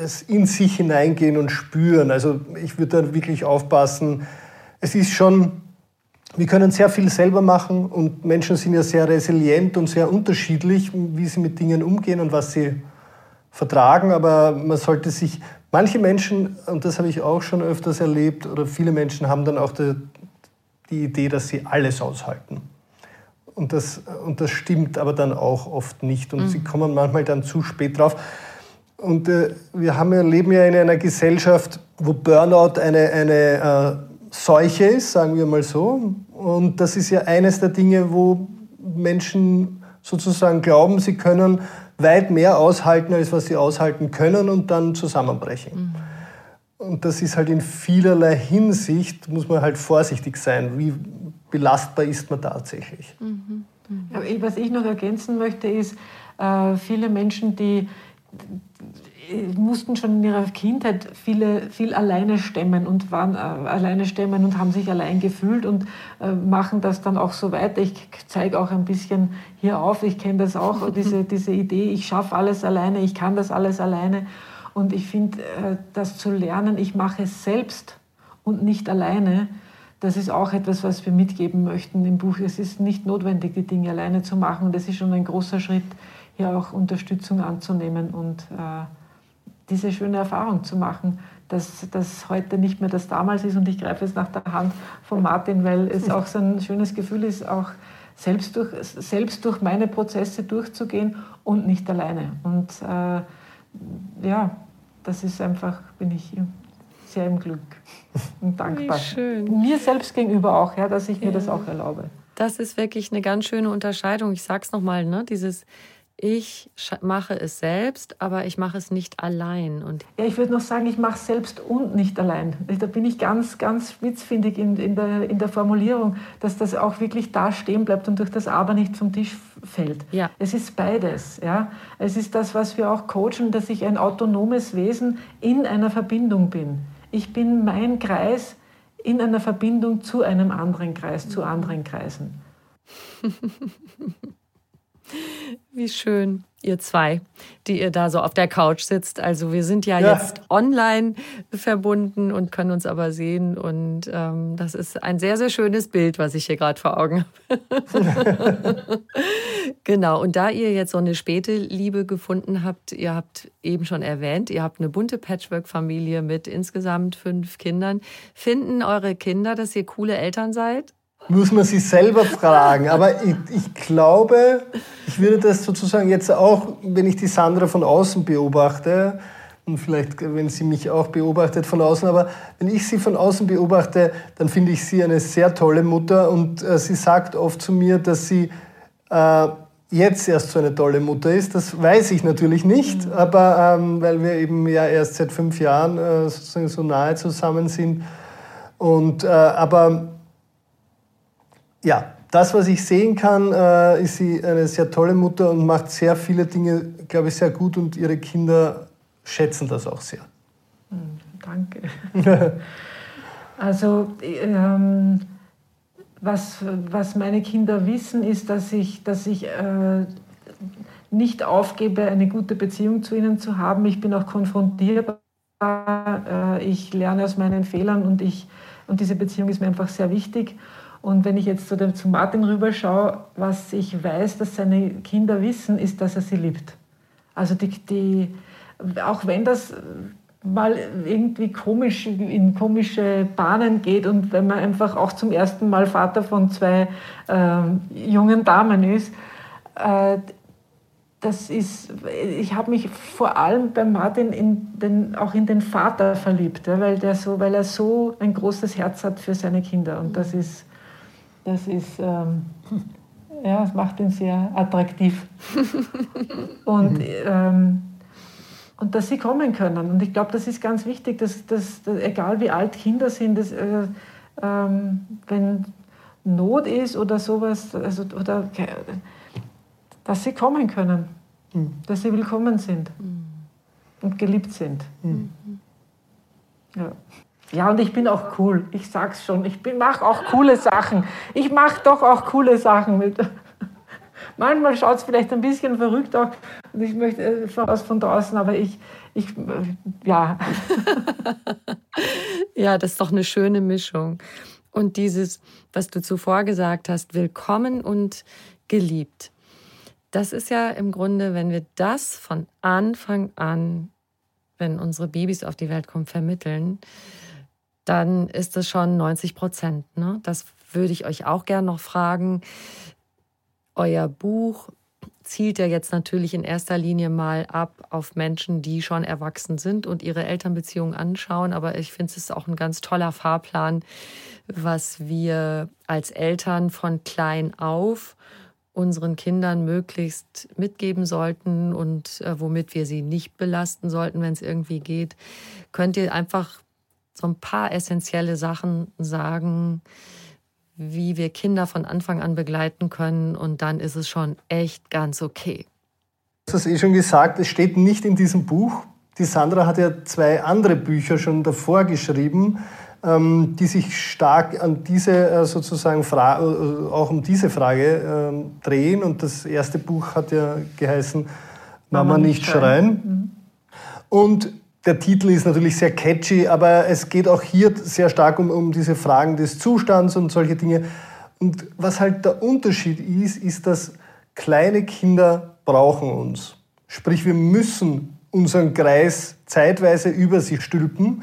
Speaker 3: es in sich hineingehen und spüren. Also ich würde da wirklich aufpassen. Es ist schon, wir können sehr viel selber machen und Menschen sind ja sehr resilient und sehr unterschiedlich, wie sie mit Dingen umgehen und was sie vertragen. Aber man sollte sich, manche Menschen, und das habe ich auch schon öfters erlebt, oder viele Menschen haben dann auch die, die Idee, dass sie alles aushalten. Und das, und das stimmt aber dann auch oft nicht. Und mhm. sie kommen manchmal dann zu spät drauf. Und äh, wir haben ja, leben ja in einer Gesellschaft, wo Burnout eine, eine äh, Seuche ist, sagen wir mal so. Und das ist ja eines der Dinge, wo Menschen sozusagen glauben, sie können weit mehr aushalten, als was sie aushalten können und dann zusammenbrechen. Mhm. Und das ist halt in vielerlei Hinsicht, muss man halt vorsichtig sein, wie belastbar ist man tatsächlich. Mhm.
Speaker 2: Mhm. Was ich noch ergänzen möchte, ist, äh, viele Menschen, die mussten schon in ihrer Kindheit viele, viel alleine stemmen und waren äh, alleine stemmen und haben sich allein gefühlt und äh, machen das dann auch so weiter. Ich zeige auch ein bisschen hier auf, ich kenne das auch, *laughs* diese, diese Idee, ich schaffe alles alleine, ich kann das alles alleine. Und ich finde, äh, das zu lernen, ich mache es selbst und nicht alleine, das ist auch etwas, was wir mitgeben möchten im Buch. Es ist nicht notwendig, die Dinge alleine zu machen. Und das ist schon ein großer Schritt, hier auch Unterstützung anzunehmen und äh, diese schöne Erfahrung zu machen, dass das heute nicht mehr das damals ist. Und ich greife jetzt nach der Hand von Martin, weil es auch so ein schönes Gefühl ist, auch selbst durch, selbst durch meine Prozesse durchzugehen und nicht alleine. Und äh, ja, das ist einfach, bin ich sehr im Glück und dankbar. Mir selbst gegenüber auch, ja, dass ich mir ja. das auch erlaube.
Speaker 1: Das ist wirklich eine ganz schöne Unterscheidung. Ich sage es nochmal, ne? dieses ich mache es selbst, aber ich mache es nicht allein. Und
Speaker 2: ja, ich würde noch sagen, ich mache es selbst und nicht allein. Da bin ich ganz, ganz spitzfindig in, in, der, in der Formulierung, dass das auch wirklich da stehen bleibt und durch das Aber nicht vom Tisch fällt. Ja. Es ist beides. Ja? Es ist das, was wir auch coachen, dass ich ein autonomes Wesen in einer Verbindung bin. Ich bin mein Kreis in einer Verbindung zu einem anderen Kreis, zu anderen Kreisen. *laughs*
Speaker 1: Wie schön, ihr zwei, die ihr da so auf der Couch sitzt. Also wir sind ja, ja. jetzt online verbunden und können uns aber sehen. Und ähm, das ist ein sehr, sehr schönes Bild, was ich hier gerade vor Augen habe. *laughs* genau, und da ihr jetzt so eine späte Liebe gefunden habt, ihr habt eben schon erwähnt, ihr habt eine bunte Patchwork-Familie mit insgesamt fünf Kindern. Finden eure Kinder, dass ihr coole Eltern seid?
Speaker 3: Muss man sich selber fragen. Aber ich, ich, glaube, ich würde das sozusagen jetzt auch, wenn ich die Sandra von außen beobachte, und vielleicht, wenn sie mich auch beobachtet von außen, aber wenn ich sie von außen beobachte, dann finde ich sie eine sehr tolle Mutter und äh, sie sagt oft zu mir, dass sie äh, jetzt erst so eine tolle Mutter ist. Das weiß ich natürlich nicht, mhm. aber ähm, weil wir eben ja erst seit fünf Jahren äh, sozusagen so nahe zusammen sind. Und, äh, aber ja, das, was ich sehen kann, äh, ist sie eine sehr tolle Mutter und macht sehr viele Dinge, glaube ich, sehr gut und ihre Kinder schätzen das auch sehr.
Speaker 2: Hm, danke. *laughs* also, ähm, was, was meine Kinder wissen, ist, dass ich, dass ich äh, nicht aufgebe, eine gute Beziehung zu ihnen zu haben. Ich bin auch konfrontierbar. Äh, ich lerne aus meinen Fehlern und, ich, und diese Beziehung ist mir einfach sehr wichtig. Und wenn ich jetzt zu, dem, zu Martin rüberschaue, was ich weiß, dass seine Kinder wissen, ist, dass er sie liebt. Also die, die, auch wenn das mal irgendwie komisch in komische Bahnen geht und wenn man einfach auch zum ersten Mal Vater von zwei äh, jungen Damen ist, äh, das ist, ich habe mich vor allem bei Martin in den, auch in den Vater verliebt, ja, weil, der so, weil er so ein großes Herz hat für seine Kinder und das ist das ist, ähm, ja, das macht ihn sehr attraktiv. *laughs* und, ähm, und dass sie kommen können. Und ich glaube, das ist ganz wichtig, dass, dass, dass, egal wie alt Kinder sind, dass, äh, ähm, wenn Not ist oder sowas, also, oder, dass sie kommen können, mhm. dass sie willkommen sind mhm. und geliebt sind. Mhm. Ja. Ja, und ich bin auch cool. Ich sag's schon. Ich mache auch coole Sachen. Ich mache doch auch coole Sachen mit. *laughs* Manchmal es vielleicht ein bisschen verrückt aus. Und ich möchte äh, voraus von draußen, aber ich, ich, äh, ja. *laughs*
Speaker 1: ja, das ist doch eine schöne Mischung. Und dieses, was du zuvor gesagt hast, willkommen und geliebt. Das ist ja im Grunde, wenn wir das von Anfang an, wenn unsere Babys auf die Welt kommen, vermitteln, dann ist es schon 90 Prozent. Ne? Das würde ich euch auch gerne noch fragen. Euer Buch zielt ja jetzt natürlich in erster Linie mal ab auf Menschen, die schon erwachsen sind und ihre Elternbeziehungen anschauen. Aber ich finde, es ist auch ein ganz toller Fahrplan, was wir als Eltern von klein auf unseren Kindern möglichst mitgeben sollten und äh, womit wir sie nicht belasten sollten, wenn es irgendwie geht. Könnt ihr einfach so ein paar essentielle Sachen sagen, wie wir Kinder von Anfang an begleiten können und dann ist es schon echt ganz okay.
Speaker 3: Du hast eh schon gesagt, es steht nicht in diesem Buch. Die Sandra hat ja zwei andere Bücher schon davor geschrieben, ähm, die sich stark an diese äh, sozusagen Fra äh, auch um diese Frage ähm, drehen. Und das erste Buch hat ja geheißen Mama, Mama nicht schreien. schreien. Mhm. Und der Titel ist natürlich sehr catchy, aber es geht auch hier sehr stark um, um diese Fragen des Zustands und solche Dinge. Und was halt der Unterschied ist, ist, dass kleine Kinder brauchen uns. Sprich, wir müssen unseren Kreis zeitweise über sie stülpen.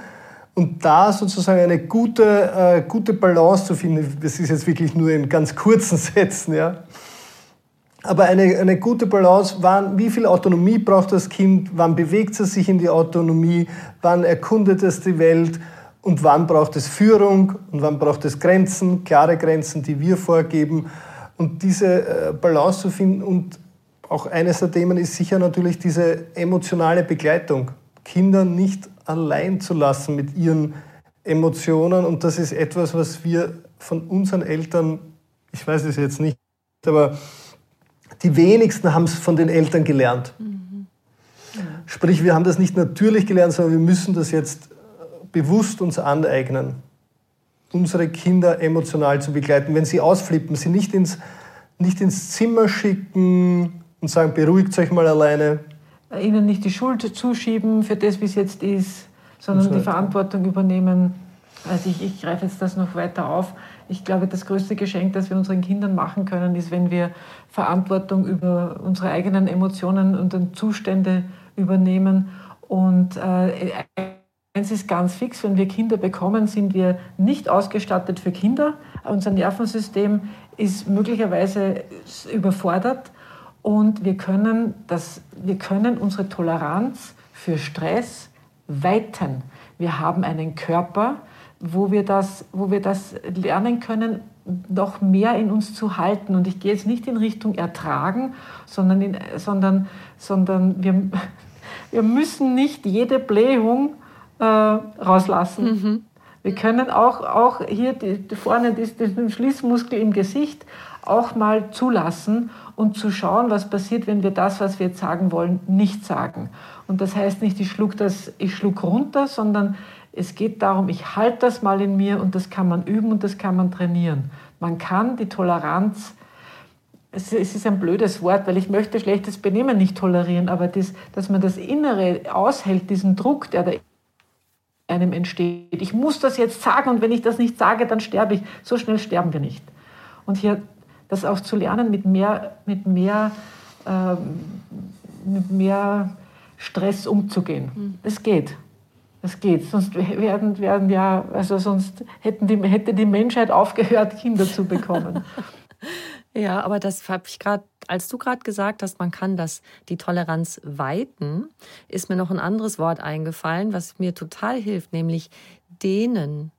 Speaker 3: Und da sozusagen eine gute, äh, gute Balance zu finden, das ist jetzt wirklich nur in ganz kurzen *laughs* Sätzen, ja, aber eine, eine gute Balance, wann, wie viel Autonomie braucht das Kind, wann bewegt es sich in die Autonomie, wann erkundet es die Welt und wann braucht es Führung und wann braucht es Grenzen, klare Grenzen, die wir vorgeben. Und diese äh, Balance zu finden und auch eines der Themen ist sicher natürlich diese emotionale Begleitung. Kinder nicht allein zu lassen mit ihren Emotionen. Und das ist etwas, was wir von unseren Eltern, ich weiß es jetzt nicht, aber die wenigsten haben es von den Eltern gelernt. Mhm. Sprich, wir haben das nicht natürlich gelernt, sondern wir müssen das jetzt bewusst uns aneignen, unsere Kinder emotional zu begleiten. Wenn sie ausflippen, sie nicht ins, nicht ins Zimmer schicken und sagen, beruhigt euch mal alleine.
Speaker 2: Ihnen nicht die Schuld zuschieben für das, wie es jetzt ist, sondern die Verantwortung übernehmen. Also ich, ich greife jetzt das noch weiter auf. Ich glaube, das größte Geschenk, das wir unseren Kindern machen können, ist, wenn wir Verantwortung über unsere eigenen Emotionen und Zustände übernehmen. Und äh, eins ist ganz fix, wenn wir Kinder bekommen, sind wir nicht ausgestattet für Kinder. Unser Nervensystem ist möglicherweise überfordert und wir können, das, wir können unsere Toleranz für Stress weiten. Wir haben einen Körper, wo wir das, wo wir das lernen können, noch mehr in uns zu halten. Und ich gehe jetzt nicht in Richtung Ertragen, sondern, in, sondern, sondern wir, *laughs* wir müssen nicht jede Blähung äh, rauslassen. Mhm. Wir können auch, auch hier die, vorne den Schließmuskel im Gesicht auch mal zulassen und zu schauen, was passiert, wenn wir das, was wir jetzt sagen wollen, nicht sagen. Und das heißt nicht, ich schluck das, ich schluck runter, sondern es geht darum, ich halte das mal in mir und das kann man üben und das kann man trainieren. Man kann die Toleranz, es ist ein blödes Wort, weil ich möchte schlechtes Benehmen nicht tolerieren, aber das, dass man das Innere aushält, diesen Druck, der da einem entsteht. Ich muss das jetzt sagen und wenn ich das nicht sage, dann sterbe ich. So schnell sterben wir nicht. Und hier das auch zu lernen, mit mehr, mit mehr, ähm, mit mehr Stress umzugehen. Es geht. Das geht. Sonst werden, werden ja, also sonst hätten die, hätte die Menschheit aufgehört, Kinder zu bekommen. *laughs*
Speaker 1: ja, aber das habe ich gerade, als du gerade gesagt hast, man kann das, die Toleranz weiten, ist mir noch ein anderes Wort eingefallen, was mir total hilft, nämlich dehnen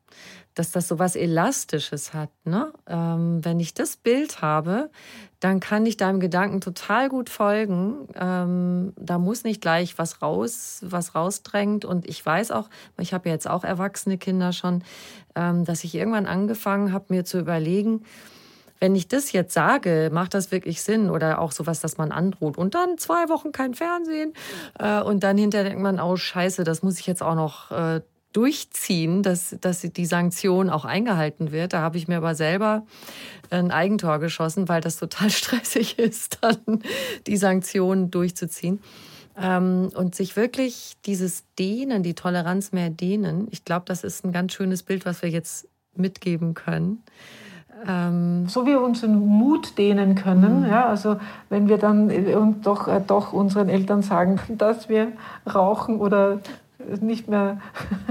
Speaker 1: dass das so was Elastisches hat. Ne? Ähm, wenn ich das Bild habe, dann kann ich deinem Gedanken total gut folgen. Ähm, da muss nicht gleich was raus, was rausdrängt. Und ich weiß auch, ich habe jetzt auch erwachsene Kinder schon, ähm, dass ich irgendwann angefangen habe, mir zu überlegen, wenn ich das jetzt sage, macht das wirklich Sinn? Oder auch sowas, dass man androht und dann zwei Wochen kein Fernsehen äh, und dann hinterher denkt man, oh Scheiße, das muss ich jetzt auch noch äh, durchziehen, dass, dass die Sanktion auch eingehalten wird. Da habe ich mir aber selber ein Eigentor geschossen, weil das total *laughs* stressig ist, dann die Sanktionen durchzuziehen. Ähm, und sich wirklich dieses Dehnen, die Toleranz mehr dehnen, ich glaube, das ist ein ganz schönes Bild, was wir jetzt mitgeben können.
Speaker 2: Ähm so wie wir unseren Mut dehnen können, mhm. ja, also wenn wir dann und doch, äh, doch unseren Eltern sagen, *laughs* dass wir rauchen oder nicht mehr,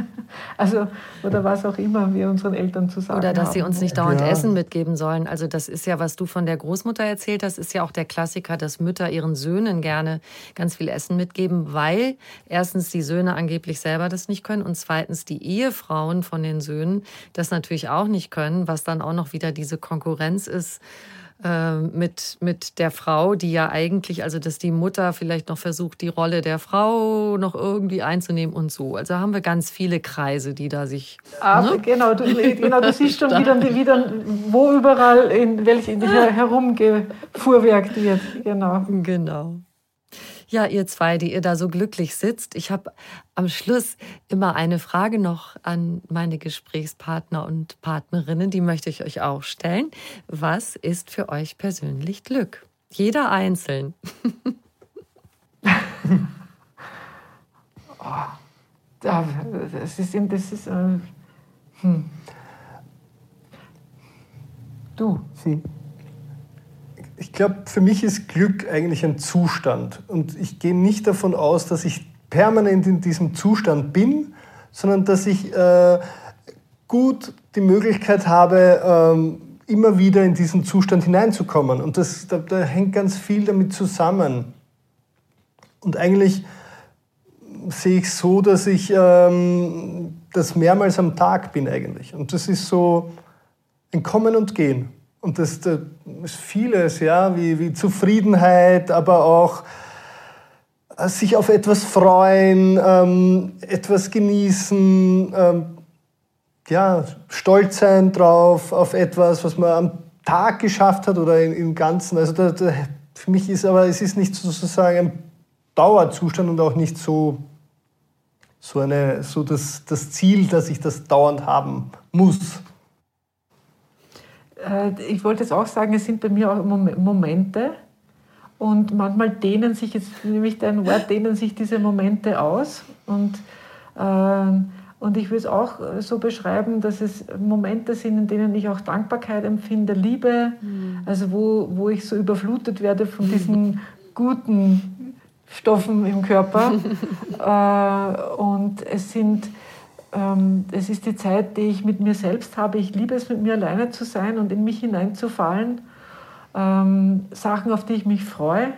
Speaker 2: *laughs* also oder was auch immer wir unseren Eltern zu sagen
Speaker 1: Oder dass
Speaker 2: haben.
Speaker 1: sie uns nicht dauernd ja. Essen mitgeben sollen. Also das ist ja, was du von der Großmutter erzählt hast, ist ja auch der Klassiker, dass Mütter ihren Söhnen gerne ganz viel Essen mitgeben, weil erstens die Söhne angeblich selber das nicht können und zweitens die Ehefrauen von den Söhnen das natürlich auch nicht können, was dann auch noch wieder diese Konkurrenz ist äh, mit, mit der Frau, die ja eigentlich, also dass die Mutter vielleicht noch versucht, die Rolle der Frau noch irgendwie einzunehmen und so. Also haben wir ganz viele Kreise, die da sich.
Speaker 2: Aber ne? genau, du, genau, du siehst schon wieder, wieder, wo überall in welchen herumgefuhrwerkt wird. Genau.
Speaker 1: Genau. Ja, ihr zwei, die ihr da so glücklich sitzt. Ich habe am Schluss immer eine Frage noch an meine Gesprächspartner und Partnerinnen, die möchte ich euch auch stellen. Was ist für euch persönlich Glück? Jeder einzeln. *laughs*
Speaker 2: oh, das ist, das ist äh, hm.
Speaker 3: Du. Sie ich glaube, für mich ist Glück eigentlich ein Zustand. Und ich gehe nicht davon aus, dass ich permanent in diesem Zustand bin, sondern dass ich äh, gut die Möglichkeit habe, ähm, immer wieder in diesen Zustand hineinzukommen. Und das, da, da hängt ganz viel damit zusammen. Und eigentlich sehe ich so, dass ich ähm, das mehrmals am Tag bin eigentlich. Und das ist so ein Kommen und Gehen. Und das, das ist vieles, ja, wie, wie Zufriedenheit, aber auch äh, sich auf etwas freuen, ähm, etwas genießen, ähm, ja, stolz sein drauf, auf etwas, was man am Tag geschafft hat oder im Ganzen. Also da, da, für mich ist aber, es ist nicht sozusagen ein Dauerzustand und auch nicht so, so, eine, so das, das Ziel, dass ich das dauernd haben muss.
Speaker 2: Äh, ich wollte jetzt auch sagen, es sind bei mir auch Momente, und manchmal dehnen sich, jetzt nehme ich dein Wort, dehnen sich diese Momente aus. Und, äh, und ich würde es auch so beschreiben, dass es Momente sind, in denen ich auch Dankbarkeit empfinde, Liebe, mhm. also wo, wo ich so überflutet werde von diesen *laughs* guten Stoffen im Körper. *laughs* äh, und es sind es ist die Zeit, die ich mit mir selbst habe. Ich liebe es, mit mir alleine zu sein und in mich hineinzufallen ähm, Sachen, auf die ich mich freue.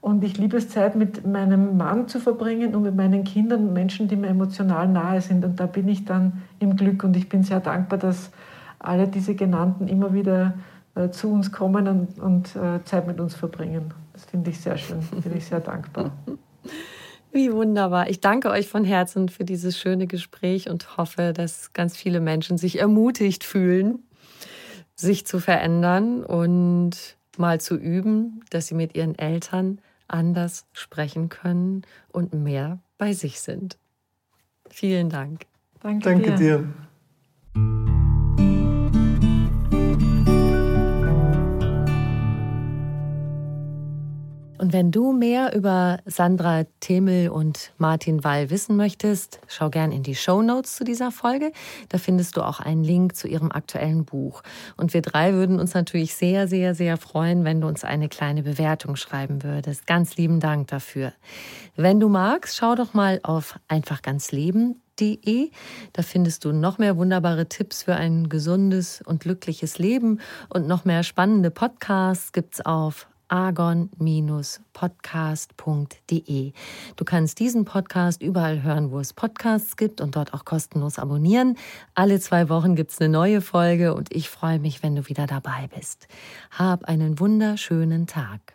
Speaker 2: Und ich liebe es, Zeit mit meinem Mann zu verbringen und mit meinen Kindern, Menschen, die mir emotional nahe sind. Und da bin ich dann im Glück. Und ich bin sehr dankbar, dass alle diese genannten immer wieder äh, zu uns kommen und, und äh, Zeit mit uns verbringen. Das finde ich sehr schön, bin ich sehr dankbar. *laughs*
Speaker 1: Wie wunderbar. Ich danke euch von Herzen für dieses schöne Gespräch und hoffe, dass ganz viele Menschen sich ermutigt fühlen, sich zu verändern und mal zu üben, dass sie mit ihren Eltern anders sprechen können und mehr bei sich sind. Vielen Dank.
Speaker 3: Danke, Danke dir. dir.
Speaker 1: Und wenn du mehr über Sandra Themel und Martin Wall wissen möchtest, schau gern in die Show Notes zu dieser Folge. Da findest du auch einen Link zu ihrem aktuellen Buch. Und wir drei würden uns natürlich sehr, sehr, sehr freuen, wenn du uns eine kleine Bewertung schreiben würdest. Ganz lieben Dank dafür. Wenn du magst, schau doch mal auf einfachganzleben.de. Da findest du noch mehr wunderbare Tipps für ein gesundes und glückliches Leben und noch mehr spannende Podcasts gibt's auf argon-podcast.de. Du kannst diesen Podcast überall hören, wo es Podcasts gibt und dort auch kostenlos abonnieren. Alle zwei Wochen gibt es eine neue Folge und ich freue mich, wenn du wieder dabei bist. Hab einen wunderschönen Tag.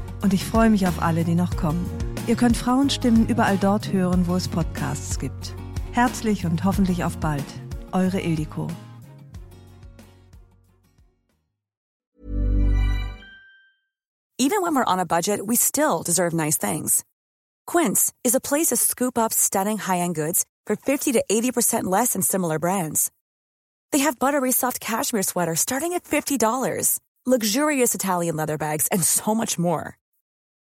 Speaker 4: Und ich freue mich auf alle, die noch kommen. Ihr könnt Frauenstimmen überall dort hören, wo es Podcasts gibt. Herzlich und hoffentlich auf bald. Eure Ildiko.
Speaker 5: Even when we're on a budget, we still deserve nice things. Quince is a place to scoop up stunning high-end goods for 50 to 80% less than similar brands. They have buttery soft cashmere sweaters starting at $50, luxurious Italian leather bags, and so much more.